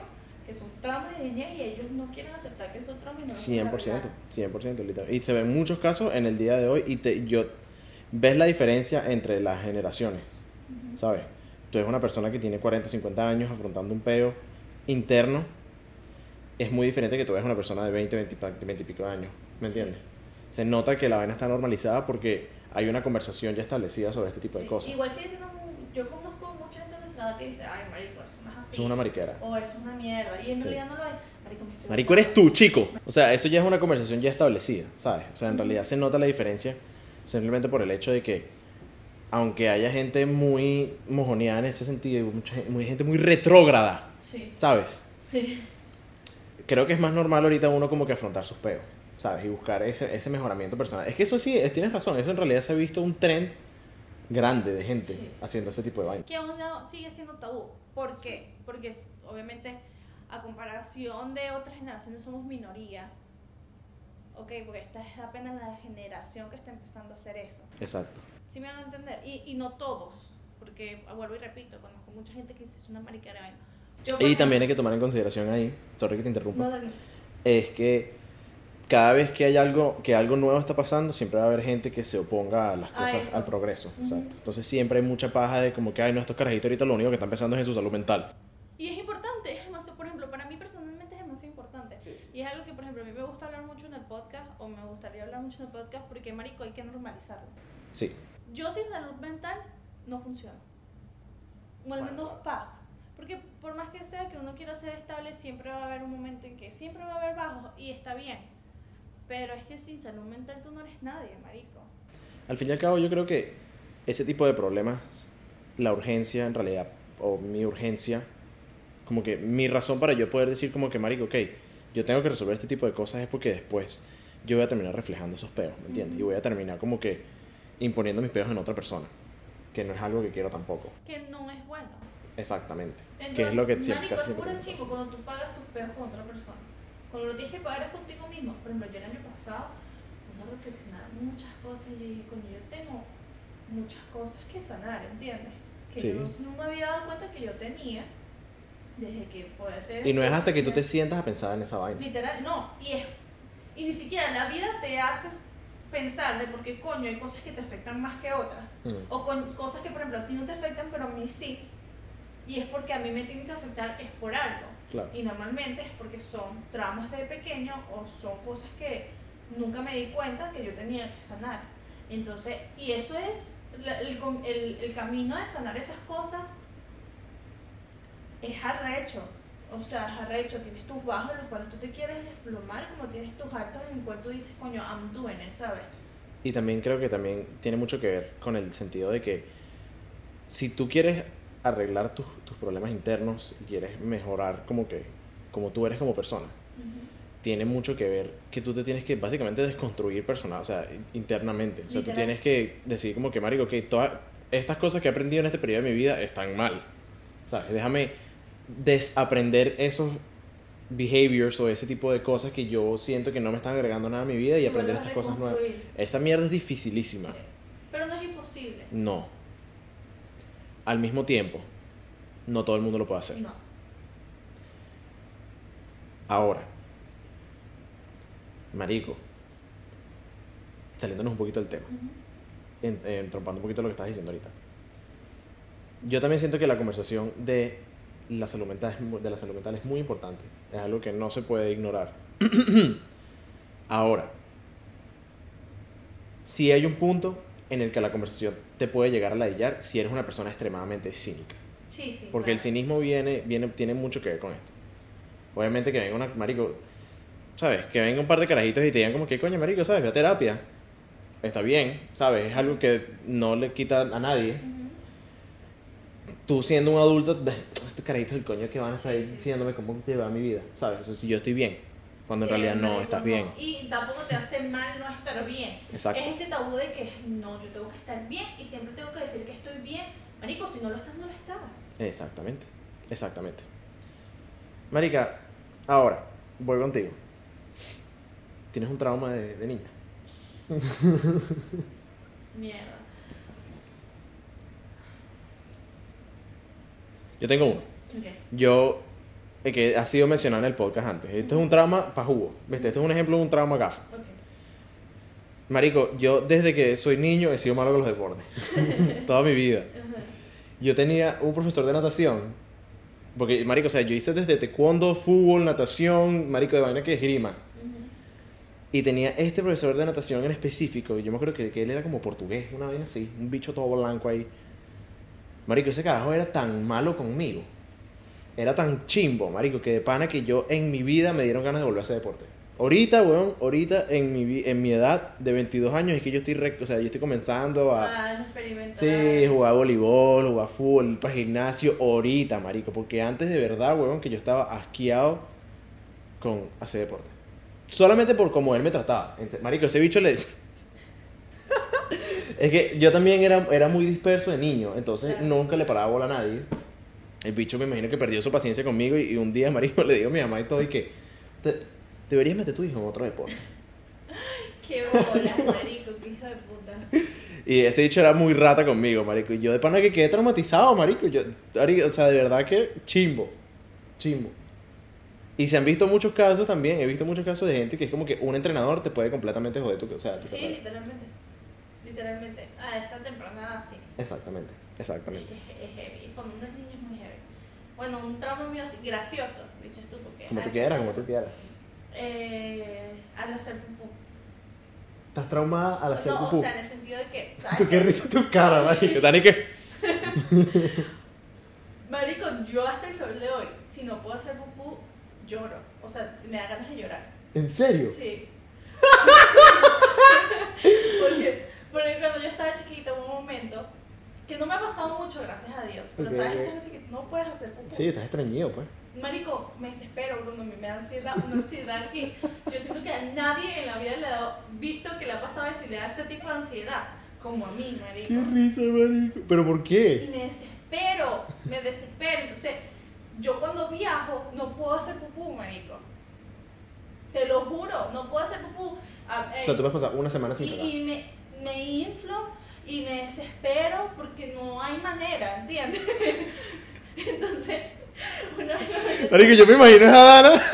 que son traumas de niñez y ellos no quieren aceptar que esos traumas y no los quieren 100%, arreglar. 100%, literal. Y se ven muchos casos en el día de hoy y te, yo ves la diferencia entre las generaciones, Ujú. ¿sabes? Tú eres una persona que tiene 40, 50 años afrontando un peo interno es muy diferente que tú veas una persona de 20, 20, y pa- 20 y pico de años. ¿Me entiendes? Se nota que la vaina está normalizada porque hay una conversación ya establecida sobre este tipo de Sí, cosas. Igual sigue siendo yo conozco mucha gente de nuestra edad que dice, ay, marico, eso no es así. Eso es una mariquera. O eso es una mierda. Y en Sí. realidad no lo es. Marico, me estoy Marico, eres tú, chico. O sea, eso ya es una conversación ya establecida, ¿sabes? O sea, en realidad se nota la diferencia simplemente por el hecho de que, aunque haya gente muy mojoneada en ese sentido, y mucha, gen- muy gente muy retrógrada, Sí. ¿sabes? Sí. Creo que es más normal ahorita uno como que afrontar sus peos, ¿sabes? Y buscar ese, ese mejoramiento personal. Es que eso sí, tienes razón, eso en realidad se ha visto un trend grande de gente Sí. haciendo ese tipo de vaina. Que aún sigue siendo tabú. ¿Por qué? Porque obviamente a comparación de otras generaciones somos minoría. Ok, porque esta es apenas la generación que está empezando a hacer eso. Exacto. ¿Sí me van a entender? Y, y no todos, porque vuelvo y repito, conozco mucha gente que dice es una mariquera de vaina. Yo, Y también hay que tomar en consideración ahí, sorry que te interrumpa. No, es que cada vez que hay algo que algo nuevo está pasando siempre va a haber gente que se oponga a las A cosas eso. al progreso Ujú. exacto entonces siempre hay mucha paja de como que ay no estos carajitos ahorita lo único que están pensando es en su salud mental Y es importante, es demasiado, por ejemplo, para mí personalmente es demasiado importante. Y es algo que, por ejemplo, a mí me gusta hablar mucho en el podcast, o me gustaría hablar mucho en el podcast, porque, marico, hay que normalizarlo. sí Yo sin salud mental no funciona. O al menos paz. Porque por más que sea que uno quiera ser estable, siempre va a haber un momento en que siempre va a haber bajos y está bien. Pero es que sin salud mental tú no eres nadie, marico. al fin y al cabo yo creo que ese tipo de problemas la urgencia en realidad o mi urgencia como que mi razón para yo poder decir como que marico ok yo tengo que resolver este tipo de cosas es porque después yo voy a terminar reflejando esos peos ¿me entiendes? y voy a terminar como que imponiendo mis peos en otra persona que no es algo que quiero tampoco Que no es bueno. Exactamente. Entonces, que es lo que siempre, marico, casi es pasa. chingo cuando tú pagas tus peos con otra persona. Cuando lo tienes que pagar es contigo mismo. Por ejemplo, yo el año pasado puse a reflexionar muchas cosas y dije, coño, yo tengo muchas cosas que sanar, ¿entiendes? Que Sí. yo no, me había dado cuenta que yo tenía desde que puede ser... Y no es hasta que tú te sientas a pensar en esa vaina. Literal, no, y es... Y ni siquiera la vida te hace pensar de por qué coño hay cosas que te afectan más que otras. Mm. O con cosas que, por ejemplo, a ti no te afectan, pero a mí sí. Y es porque a mí me tienen que afectar, es por algo. Claro. Y normalmente es porque son traumas de pequeño o son cosas que nunca me di cuenta que yo tenía que sanar. Entonces, y eso es el, el, el camino de sanar esas cosas es arrecho. O sea, es arrecho. Tienes tus bajos en los cuales tú te quieres desplomar, como tienes tus altos en el cual tú dices, coño, I'm doing it, ¿sabes? Y también creo que también tiene mucho que ver con el sentido de que si tú quieres arreglar tus, tus problemas internos y quieres mejorar como que como tú eres como persona, tiene mucho que ver que tú te tienes que básicamente desconstruir personal, o sea, internamente. O sea, tú tienes que decir como que, marico, que todas estas cosas que he aprendido en este periodo de mi vida están mal. ¿Sabes? Déjame desaprender esos behaviors o ese tipo de cosas que yo siento que no me están agregando nada a mi vida y aprender estas cosas nuevas. Esa mierda es dificilísima. Sí. Pero no es imposible. No. Al mismo tiempo, no todo el mundo lo puede hacer. No. Ahora, marico, saliéndonos un poquito del tema, eh, entrompando un poquito lo que estás diciendo ahorita. Yo también siento que la conversación de la salud mental de la salud mental es muy importante. Es algo que no se puede ignorar. [CLEARS THROAT] Ahora, si hay un punto en el que la conversación te puede llegar a ladillar si eres una persona extremadamente cínica. Sí, sí. Porque el claro. cinismo viene, viene, tiene mucho que ver con esto. Obviamente que venga una, marico, ¿sabes? Que venga un par de carajitos y te digan como que coño, marico, ¿sabes? Ve a terapia. Está bien, ¿sabes? Es algo que no le quita a nadie. Ujú. Tú siendo un adulto, estos carajitos del coño que van a estar diciéndome cómo llevar mi vida, ¿sabes? O sea, si yo estoy bien, cuando en Eh, realidad no marico, estás bien. Y tampoco te hace mal no estar bien. Exacto. Es ese tabú de que no, yo tengo que estar bien y siempre tengo que decir que estoy bien. Marico, si no lo estás, no lo estás. Exactamente, exactamente. Marica, ahora, voy contigo. ¿Tienes un trauma de, de niña? [LAUGHS] Mierda. Yo tengo uno. Ok. Yo, eh, que ha sido mencionado en el podcast antes. Esto es un trauma para jugo. ¿Viste? Esto es un ejemplo de un trauma gafa. Ok. Marico, yo desde que soy niño he sido malo con los deportes. [LAUGHS] Toda mi vida. Yo tenía un profesor de natación Porque, marico, o sea, yo hice desde taekwondo, fútbol, natación, marico, de vaina que es grima. Ujú. Y tenía este profesor de natación en específico, y yo me acuerdo que, que él era como portugués, una vaina así, un bicho todo blanco ahí. Marico, ese carajo era tan malo conmigo. Era tan chimbo, marico, que de pana que yo en mi vida me dieron ganas de volver a hacer deporte. Ahorita, weón, ahorita en mi, en mi edad de 22 años es que yo estoy, rec- o sea, yo estoy comenzando a... Ah, experimentar. Sí, jugar voleibol, jugar fútbol, para gimnasio, ahorita, marico. Porque antes de verdad, weón, que yo estaba asqueado con hacer deporte. Solamente por cómo él me trataba. Marico, ese bicho le... [LAUGHS] es que yo también era, era muy disperso de niño, entonces Claro. nunca le paraba bola a nadie. El bicho me imagino que perdió su paciencia conmigo y, y un día, marico, [LAUGHS] le digo a mi mamá y todo y que... "Te- deberías meter a tu hijo en otro deporte. [LAUGHS] Qué bolas, marico, qué hijo de puta. Y ese dicho era muy rata conmigo, marico. Y yo de pana que quedé traumatizado, marico. Yo, o sea, de verdad que chimbo. Chimbo. Y se han visto muchos casos también. He visto muchos casos de gente que es como que un entrenador te puede completamente joder tu... O sea, tu Sí, carrera. literalmente. Literalmente. A esa temprana sí. Exactamente, exactamente. es, es heavy. Cuando uno es niño. Bueno, un trauma mío así, gracioso, dices tú, porque... Como tú quieras, como tú quieras. Eh, al hacer pupú. Estás traumada al hacer no, pupú. o sea, en el sentido de que... ¿sabes Tú qué qué? risa tu cara, marico. [LAUGHS] Dani, que... [LAUGHS] Marico, yo hasta el sol de hoy, si no puedo hacer pupú, lloro. O sea, me da ganas de llorar. ¿En serio? Sí. [LAUGHS] porque, porque cuando yo estaba chiquita hubo un momento que no me ha pasado mucho, gracias a Dios. Pero Ok, sabes, así que no puedes hacer pupú. Sí, estás extrañido, pues. Marico, me desespero, Bruno, me da ansiedad, una ansiedad que yo siento que a nadie en la vida le ha dado, visto que le ha pasado eso y le da ese tipo de ansiedad, como a mí, marico. Qué risa, marico. ¿Pero por Y qué? me desespero, me desespero. Entonces, yo cuando viajo no puedo hacer pupú, marico. Te lo juro, no puedo hacer pupú. Ah, eh, O sea, tú vas a pasar una semana sin y, y me, me inflo y me desespero porque no hay manera, ¿entiendes? [LAUGHS] Entonces, una vez Marico, yo me imagino a Dana. [LAUGHS]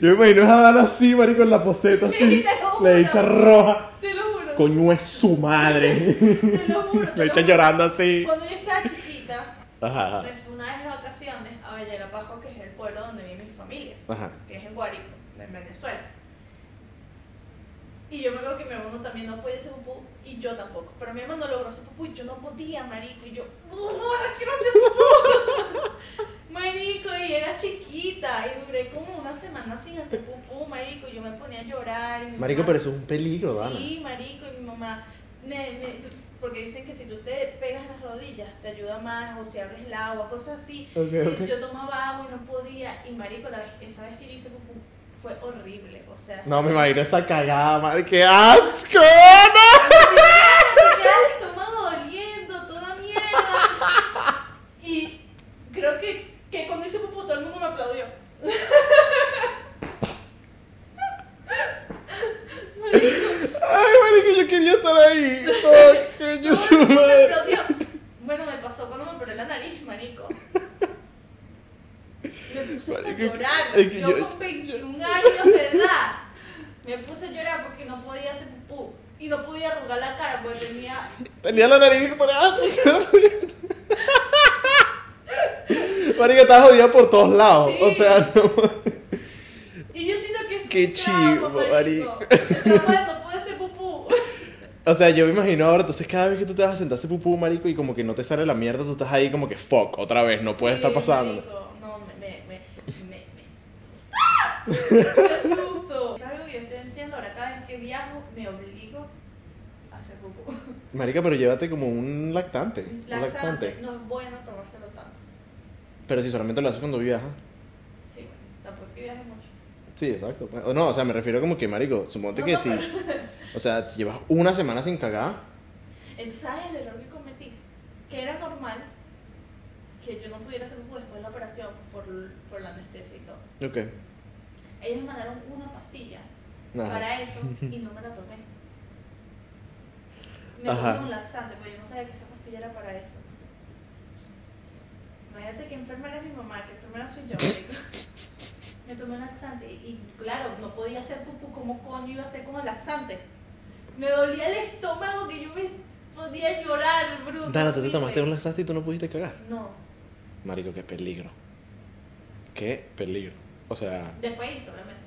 Yo me imagino a Dana así, marico, en la poseta, Sí, así. te lo juro. Le echa roja. Te lo juro. Coño es su madre. [LAUGHS] Te lo juro. te Le lo echa juro. llorando así. Cuando yo estaba chiquita, Ajá, ajá. me fui una vez de vacaciones a Vallarapajo, que es el pueblo donde vive mi familia. Ajá. que es en Guárico, en Venezuela. Y yo me acuerdo que mi hermano también no podía hacer pupú y yo tampoco. Pero mi hermano logró hacer pupú y yo no podía, marico. Y yo, ¡No, quiero hacer pupú! [LAUGHS] marico, y era chiquita y duré como una semana sin hacer pupú, marico. Y yo me ponía a llorar. Y mi Marico, mamá- pero eso es un peligro, Dana. Sí, marico, y mi mamá me, me- porque dicen que si tú te pegas las rodillas te ayuda más, o si abres el agua, cosas así. Yo tomaba agua y no podía, y marico, la vez, esa vez que yo hice pupú fue horrible, o sea... No, me imagino esa cagada, madre. ¡Qué asco! ¡No! [LAUGHS] Estómago doliendo, toda mierda. Y creo que, que cuando hice pupú todo el mundo me aplaudió. Ay, marico, yo quería estar ahí. Oh, coño, su Todo mundo me madre. aplaudió. Bueno, me pasó cuando me operé la nariz, marico. Me puse a llorar. yo, con 21 años de edad me puse a llorar porque no podía hacer pupú. Y no podía arrugar la cara porque tenía. Tenía la nariz por ahí. Marico, estás jodida por todos lados. Sí. O sea, no. Y yo siento que es Qué chivo, marico. no poder hacer pupú. O sea, yo me imagino ahora, entonces cada vez que tú te vas a sentar a hacer pupú, marico, y como que no te sale la mierda, tú estás ahí como que fuck, otra vez, no puede Sí, estar pasando. marico. No, me. me. me. me. me. ¡Ah! ¡Qué susto! Es algo que yo estoy haciendo ahora. Cada vez que viajo, me obligo a hacer pupú. Marica, pero llévate como un lactante. Un Laxante. laxante. No es bueno tomárselo tanto. Pero si solamente lo haces cuando viajas. Sí, bueno, tampoco es que viaje mucho. Sí, exacto. O no, o sea, me refiero como que, marico, suponte No, que no, si. pero- O sea, si llevas una semana sin cagar. Entonces, ¿sabes el error que cometí? Que era normal que yo no pudiera hacer pupú después de la operación por, por la anestesia y todo. Ok. Ellos me mandaron una pastilla Ajá. para eso [LAUGHS] y no me la tomé. Me tomé un laxante, pero yo no sabía que esa pastilla era para eso. Imagínate que enfermera es mi mamá, que enfermera soy yo. [LAUGHS] me tomé un laxante y claro, no podía hacer pupú, ¿cómo coño iba a hacer con el laxante? Me dolía el estómago que yo me podía llorar, bruto. Dana, ¿tú te tomaste un laxante y tú no pudiste cagar? No, Marico, qué peligro. Qué peligro. O sea, después hizo, obviamente.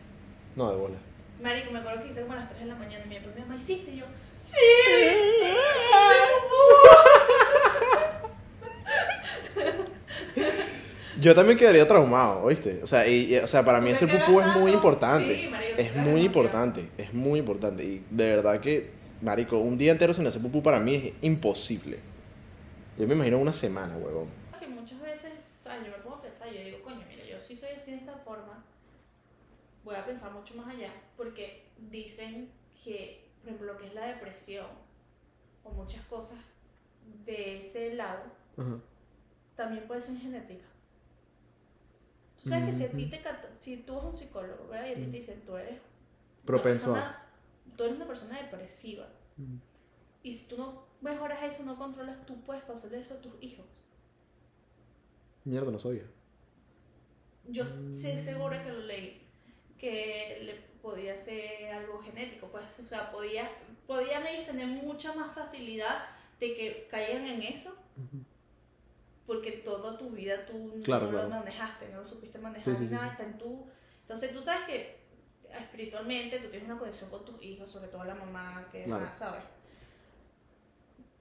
no, de bola. Marico, me acuerdo que hice como a las 3 de la mañana y mi mamá, ¿hiciste? Y yo, ¡Sí! [LAUGHS] Yo también quedaría traumado, ¿oíste? O sea, y, y- o sea para mí ¿Tú te ese pupú es muy importante. Sí, marico, es muy importante, es muy importante. Y de verdad que, marico, un día entero sin hacer pupú para mí es imposible. Yo me imagino una semana, huevón. que muchas veces, o sea, yo me pongo a pensar, yo digo, coño, mira, esta forma, voy a pensar mucho más allá, porque dicen que, por ejemplo, lo que es la depresión o muchas cosas de ese lado, también puede ser genética. Tú sabes que si a ti te si tú a un psicólogo, ¿verdad? Y a ti te dicen, tú eres Propenso persona- tú eres una persona depresiva. Y si tú no mejoras eso, no controlas, tú puedes pasarle eso a tus hijos. Mierda, no sabía. Yo sí segura que lo leí, que le podía ser algo genético, pues, o sea, podía, podían ellos tener mucha más facilidad de que caigan en eso, porque toda tu vida tú Claro, no claro. lo manejaste, no lo supiste manejar Sí, sí, nada, sí. está en tu... Entonces tú sabes que espiritualmente tú tienes una conexión con tus hijos, sobre todo la mamá, que Claro. ajá, ¿sabes?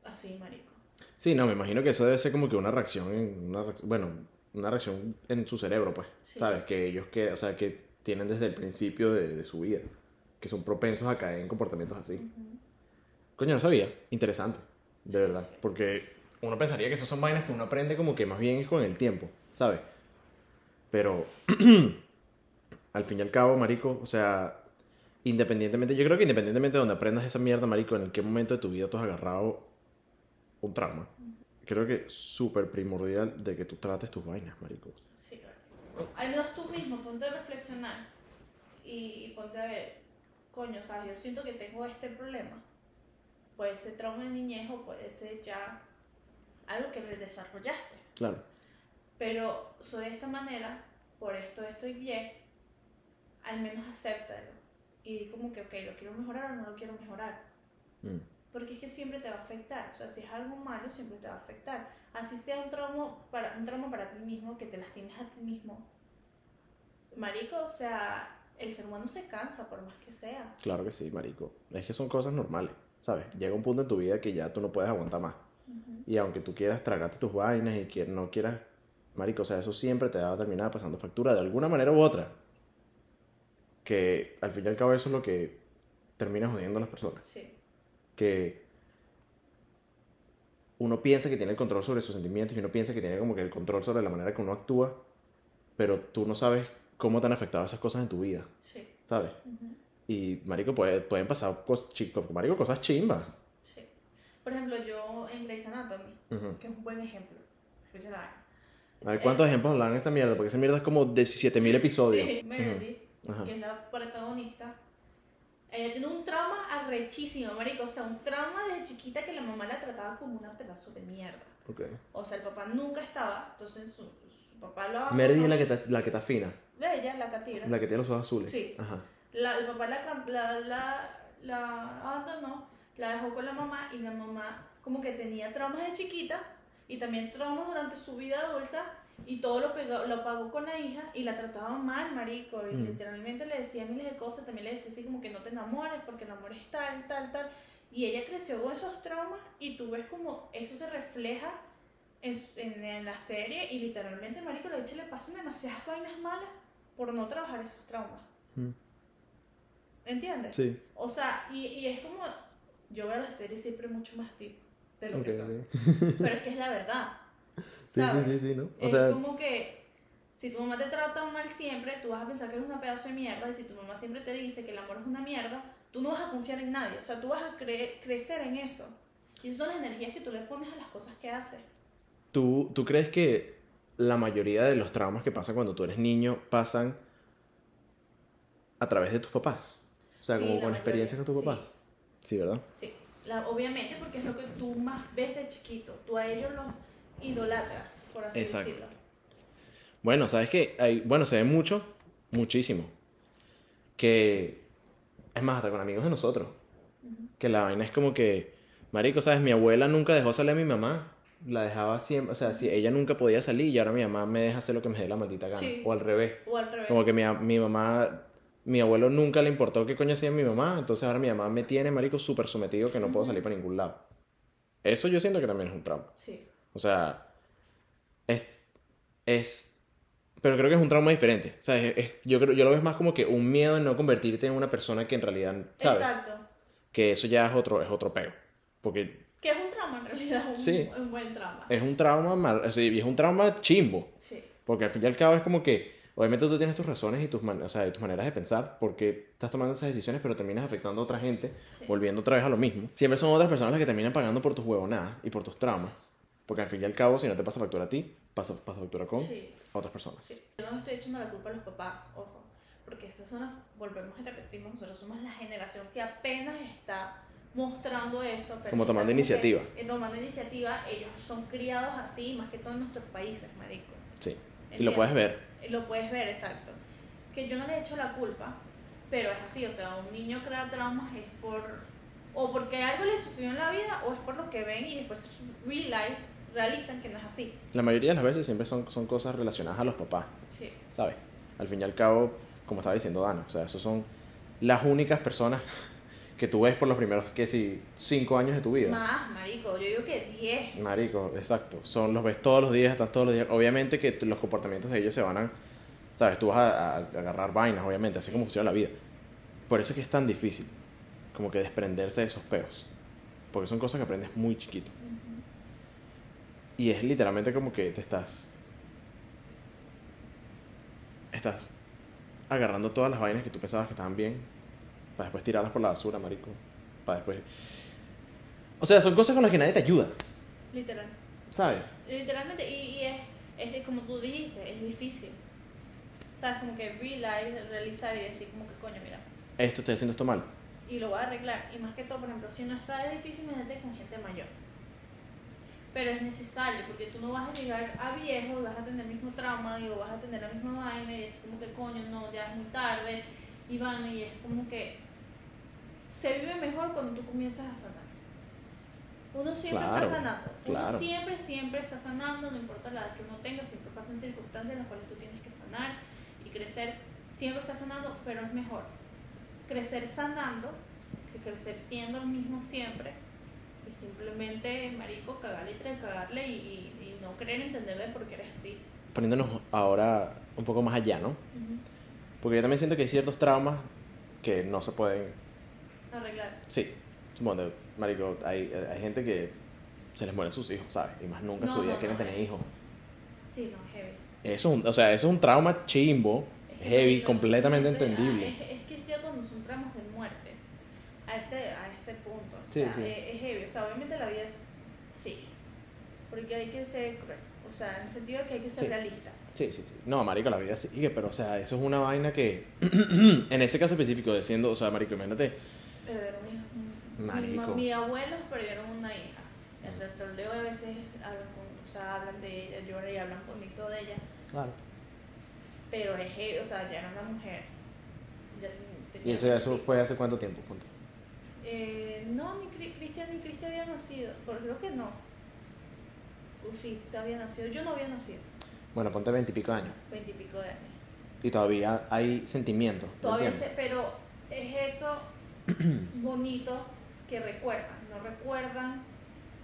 Así, marico. Sí, no, me imagino que eso debe ser como que una reacción, en, una reacc- bueno, una reacción en su cerebro, pues, Sí. ¿sabes? Que ellos que, o sea, que tienen desde el principio de, de su vida, que son propensos a caer en comportamientos así. Ujú. Coño, no sabía. Interesante, de verdad. Porque uno pensaría que esas son vainas que uno aprende como que más bien es con el tiempo, ¿sabes? Pero [CLEARS THROAT] al fin y al cabo, marico, o sea, independientemente, yo creo que independientemente de donde aprendas esa mierda, marico, en qué momento de tu vida tú has agarrado un trauma, creo que súper primordial de que tú trates tus vainas, marico. Sí, claro. Al menos tú mismo, ponte a reflexionar y, y ponte a ver, coño, ¿sabes? Yo siento que tengo este problema. Puede ser trauma de niñez o puede ser ya algo que desarrollaste. Claro. Pero soy de esta manera, por esto estoy bien, al menos acéptalo. Y di como que, ok, ¿lo quiero mejorar o no lo quiero mejorar? Mm. Porque es que siempre te va a afectar. O sea, si es algo malo, siempre te va a afectar. Así sea un trauma para, un trauma para ti mismo, que te lastimes a ti mismo. Marico, o sea, el ser humano se cansa por más que sea. Claro que sí, marico. Es que son cosas normales, ¿sabes? Llega un punto en tu vida que ya tú no puedes aguantar más. Y aunque tú quieras tragarte tus vainas y que no quieras, marico, o sea, eso siempre te va a terminar pasando factura de alguna manera u otra. Que al fin y al cabo eso es lo que termina jodiendo a las personas. Sí, Que uno piensa que tiene el control sobre sus sentimientos y uno piensa que tiene como que el control sobre la manera que uno actúa, pero tú no sabes cómo te han afectado esas cosas en tu vida, sí, ¿sabes? ujú, Y, marico, puede- pueden pasar cosas, marico, cosas chimbas. sí. Por ejemplo, yo en Grey's Anatomy, Ujú. que es un buen ejemplo. A ver, ¿cuántos ejemplos hablan de esa mierda? Porque esa mierda es como 17.000 [LAUGHS] episodios. Sí, Meredith, Ajá. que es la protagonista, ella tiene un trauma arrechísimo, marico. O sea, un trauma desde chiquita que la mamá la trataba como una pedazo de mierda. Ok. O sea, el papá nunca estaba, entonces su, su papá lo abandonó. Meredith es la que, está, la que está fina, Ella, la catira. la que tiene los ojos azules. Sí. Ajá. La- el papá la, la, la, la abandonó, la dejó con la mamá y la mamá como que tenía traumas de chiquita y también traumas durante su vida adulta y todo lo, pegó- lo pagó con la hija y la trataba mal, marico, y Mm. literalmente le decía miles de cosas, también le decía así como que no te enamores porque el amor es tal, tal, tal. Y ella creció con esos traumas y tú ves como eso se refleja en, en, en la serie y literalmente, marico, la bicha le pasan demasiadas vainas malas por no trabajar esos traumas. Mm. ¿Entiendes? Sí. O sea, y, y es como. Yo veo la serie siempre mucho más deep de lo Ok, que son. sí. Pero es que es la verdad. [LAUGHS] Sí, ¿sabes? sí, sí, sí, ¿no? O es sea, como que. Si tu mamá te trata mal siempre, tú vas a pensar que eres una pedazo de mierda. Y si tu mamá siempre te dice que el amor es una mierda, tú no vas a confiar en nadie. O sea, tú vas a cre- crecer en eso. Y esas son las energías que tú le pones a las cosas que haces. ¿tú, ¿tú crees que la mayoría de los traumas que pasan cuando tú eres niño pasan a través de tus papás? O sea, Sí, como con experiencias con tus sí. papás. Sí, ¿verdad? Sí, la- obviamente porque es lo que tú más ves de chiquito. Tú a ellos los idolatras, por así Exacto. decirlo. Bueno, ¿sabes qué? Hay, bueno, se ve mucho, muchísimo. Que es más, hasta con amigos de nosotros. Que la vaina es como que, Marico, ¿sabes? Mi abuela nunca dejó salir a mi mamá. La dejaba siempre, o sea, si ella nunca podía salir y ahora mi mamá me deja hacer lo que me dé la maldita gana. Sí. O al revés. O al revés. Como que mi, mi mamá, mi abuelo nunca le importó qué coño hacía mi mamá, entonces ahora mi mamá me tiene, marico, súper sometido que no puedo salir para ningún lado. Eso yo siento que también es un trauma. Sí. O sea, es, es pero creo que es un trauma diferente. O sea, es- es- yo, creo, yo lo veo más como que un miedo en no convertirte en una persona que en realidad, ¿sabes? Exacto. Que eso ya es otro, es otro peo. Porque Que es un trauma en realidad, un, Sí. un buen trauma. es un trauma, mal, o sea, y es un trauma chimbo. Sí. Porque al fin y al cabo es como que, obviamente tú tienes tus razones y tus, man- o sea, y tus maneras de pensar, porque estás tomando esas decisiones, pero terminas afectando a otra gente, Sí. volviendo otra vez a lo mismo. Siempre son otras personas las que terminan pagando por tus huevonadas y por tus traumas. Porque al fin y al cabo, si no te pasa factura a ti, pasa, pasa factura con Sí. otras personas. Sí. Yo no estoy echando la culpa a los papás, ojo, porque esas son las, volvemos y repetimos, nosotros somos la generación que apenas está mostrando eso. Como tomando que- iniciativa. eh, tomando iniciativa, ellos son criados así, más que todo en nuestros países, marico. Sí. Y lo ¿Entiendes? puedes ver. Lo puedes ver, exacto. Que yo no le echo la culpa, pero es así, o sea, un niño crea traumas es por, o porque algo le sucedió en la vida, o es por lo que ven y después realize, realizan que no es así. La mayoría de las veces siempre son, son cosas relacionadas a los papás, Sí. ¿sabes? Al fin y al cabo, como estaba diciendo Dana, o sea, esos son las únicas personas que tú ves por los primeros, que si, cinco años de tu vida. Más, marico, yo digo que 10. Marico, exacto. Son, los ves todos los días, están todos los días. Obviamente que los comportamientos de ellos se van a. ¿Sabes? Tú vas a, a- a agarrar vainas, obviamente, así como funciona la vida. Por eso es que es tan difícil, como que desprenderse de esos peos. Porque son cosas que aprendes muy chiquito. Y es literalmente como que te estás. Estás agarrando todas las vainas que tú pensabas que estaban bien, para después tirarlas por la basura, marico. Para después. O sea, son cosas con las que nadie te ayuda, Literal. ¿sabes? Literalmente, y, y es, es como tú dijiste, es difícil. ¿Sabes? Como que realize, realizar y decir como que coño, mira, Esto estoy haciendo esto mal. y lo voy a arreglar. Y más que todo, por ejemplo, si no está es difícil, imagínate con gente mayor. Pero es necesario, porque tú no vas a llegar a viejo y vas a tener el mismo trauma y vas a tener la misma vaina y decir como que coño, no, ya es muy tarde. Y van y es como que se vive mejor cuando tú comienzas a sanar. Uno siempre Claro, está sanando. claro. Uno siempre, siempre está sanando, no importa la edad que uno tenga, siempre pasan circunstancias en las cuales tú tienes que sanar y crecer. Siempre está sanando, pero es mejor crecer sanando que crecer siendo el mismo siempre y simplemente, marico, cagarle y cagarle y, y- y no querer entender de por qué eres así. Poniéndonos ahora un poco más allá, ¿no? Ujú. Porque yo también siento que hay ciertos traumas que no se pueden. Arreglar. Sí. Bueno, marico, hay, hay gente que se les mueren sus hijos, ¿sabes? Y más nunca en su No, vida no, quieren no. tener hijos. Sí, no, heavy. Eso es un, o sea, eso es un trauma chimbo, Es heavy, completamente entendible. ah, Es, es que ya cuando son muerte, a ese, a ese punto, o sea, sí. Es, es heavy. O sea, obviamente la vida es, sí, porque hay que ser cruel. O sea, en el sentido de que hay que ser Sí. realista. Sí, sí, sí. No, marico, la vida sigue, pero o sea, eso es una vaina que [CLEARS THROAT] en ese caso específico de siendo, o sea, marico, imagínate, Perder un hijo. Mi, Marico. mi abuelos perdieron una hija. El solteo a veces hablan, con, o sea, hablan de ella, lloran y hablan bonito de ella. claro. Pero es heavy, o sea, ya era una mujer. Ya Y eso, eso fue hace cuánto tiempo, punto. Eh, no, ni Cri- Cristian ni Cristian había nacido. Pero creo que no. Uh, sí, te había nacido. Yo no había nacido. Bueno, ponte veintipico años. Veintipico de años. Y todavía hay sentimientos. ¿me Todavía sé, pero es eso [CLEARS THROAT] bonito que recuerdan. No recuerdan.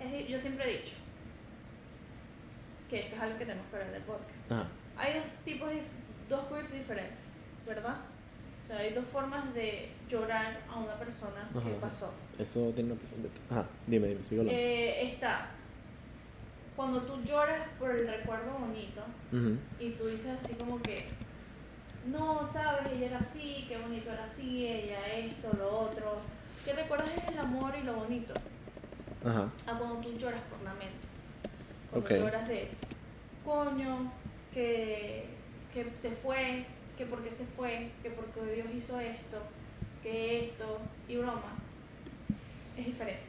Es decir, yo siempre he dicho que esto es algo que tenemos que hablar del podcast. Ajá. Hay dos tipos, de, dos griefs diferentes, ¿verdad? O sea, hay dos formas de llorar a una persona que pasó. Eso tiene una. Ajá, dime, dime, sigo hablando. Eh, está cuando tú lloras por el recuerdo bonito y tú dices así como que no, sabes, ella era así, qué bonito era así, ella esto, lo otro. Que recuerdas es el amor y lo bonito. Ajá. A cuando tú lloras por lamento. Cuando Ok. lloras de coño, que, que se fue, que porque se fue, que porque Dios hizo esto, que esto, y broma. Es diferente.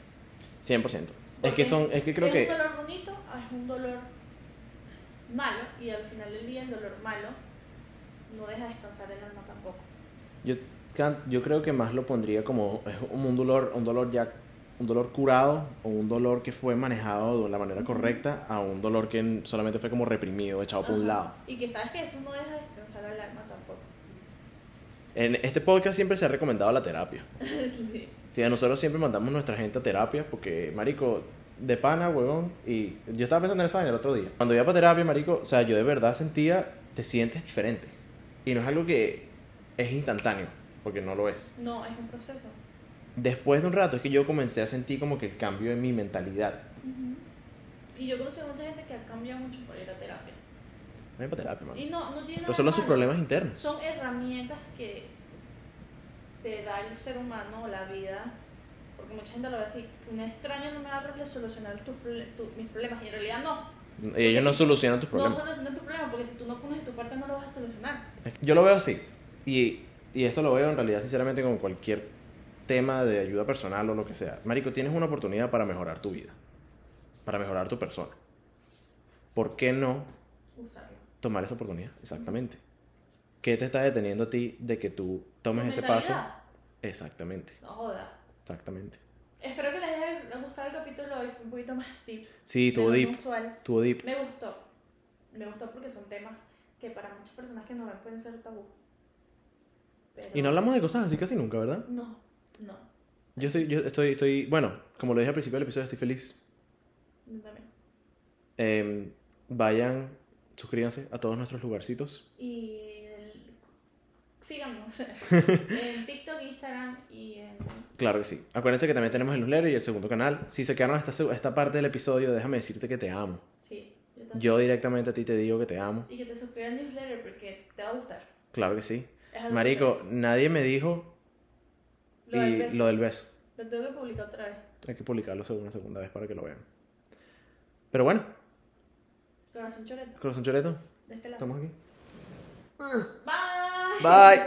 100%. Es Porque que son, es que creo es que... un dolor bonito, ah, es un dolor malo, y al final del día el dolor malo no deja descansar el alma tampoco. Yo, yo creo que más lo pondría como es un dolor, un dolor ya un dolor curado o un dolor que fue manejado de la manera correcta a un dolor que solamente fue como reprimido, echado por un Ajá. lado. Y que sabes que eso no deja descansar al alma tampoco. En este podcast siempre se ha recomendado la terapia. [LAUGHS] Sí. Sí, a nosotros siempre mandamos nuestra gente a terapia porque, marico, de pana, huevón, y yo estaba pensando en eso el otro día. Cuando iba para terapia, marico, o sea, yo de verdad sentía, te sientes diferente. Y no es algo que es instantáneo, porque no lo es. No, es un proceso. Después de un rato es que yo comencé a sentir como que el cambio en mi mentalidad. Y yo conozco a mucha gente que ha cambiado mucho por ir a terapia. Voy para terapia, mano. Y no, no tiene sus problemas internos. Son herramientas que te da el ser humano o la vida. Porque mucha gente lo ve así. Un extraño no me va a solucionar tus, tu- mis problemas. Y en realidad no. Ellos no si- solucionan tus No problemas. solucionan tus problemas porque si tú no pones de tu parte no lo vas a solucionar. Yo lo veo así. Y, y esto lo veo en realidad, sinceramente, con cualquier tema de ayuda personal o lo que sea. Marico, tienes una oportunidad para mejorar tu vida. Para mejorar tu persona. ¿Por qué no Usarlo. tomar esa oportunidad? Exactamente. ¿Qué te está deteniendo a ti de que tú tomes ese paso? Exactamente. No joda. Exactamente. Espero que les haya gustado el capítulo hoy. Fue un poquito más deep. Sí, tuvo deep. usual. Tuvo deep. Me gustó. Me gustó porque son temas que para muchas personas que no ven pueden ser tabú. Pero- Y no hablamos de cosas así casi nunca, ¿verdad? No, no. Yo estoy, yo estoy, estoy, bueno, como lo dije al principio del episodio, estoy feliz. Yo también. Em, vayan, suscríbanse a todos nuestros lugarcitos. Y el- síganos [LAUGHS] en TikTok, Instagram y en... Claro que sí. Acuérdense que también tenemos el newsletter y el segundo canal. Si se quedaron hasta esta, parte del episodio, déjame decirte que te amo. Sí, yo también. Yo directamente a ti te digo que te amo. Y que te suscribas al newsletter porque te va a gustar. Claro que sí. Marico, nadie me dijo Lo del y beso. lo del beso. Lo tengo que publicar otra vez. Hay que publicarlo una segunda vez para que lo vean. Pero bueno, Corazón choreto. corazón choreto, De este lado. estamos aquí. Bye. Bye.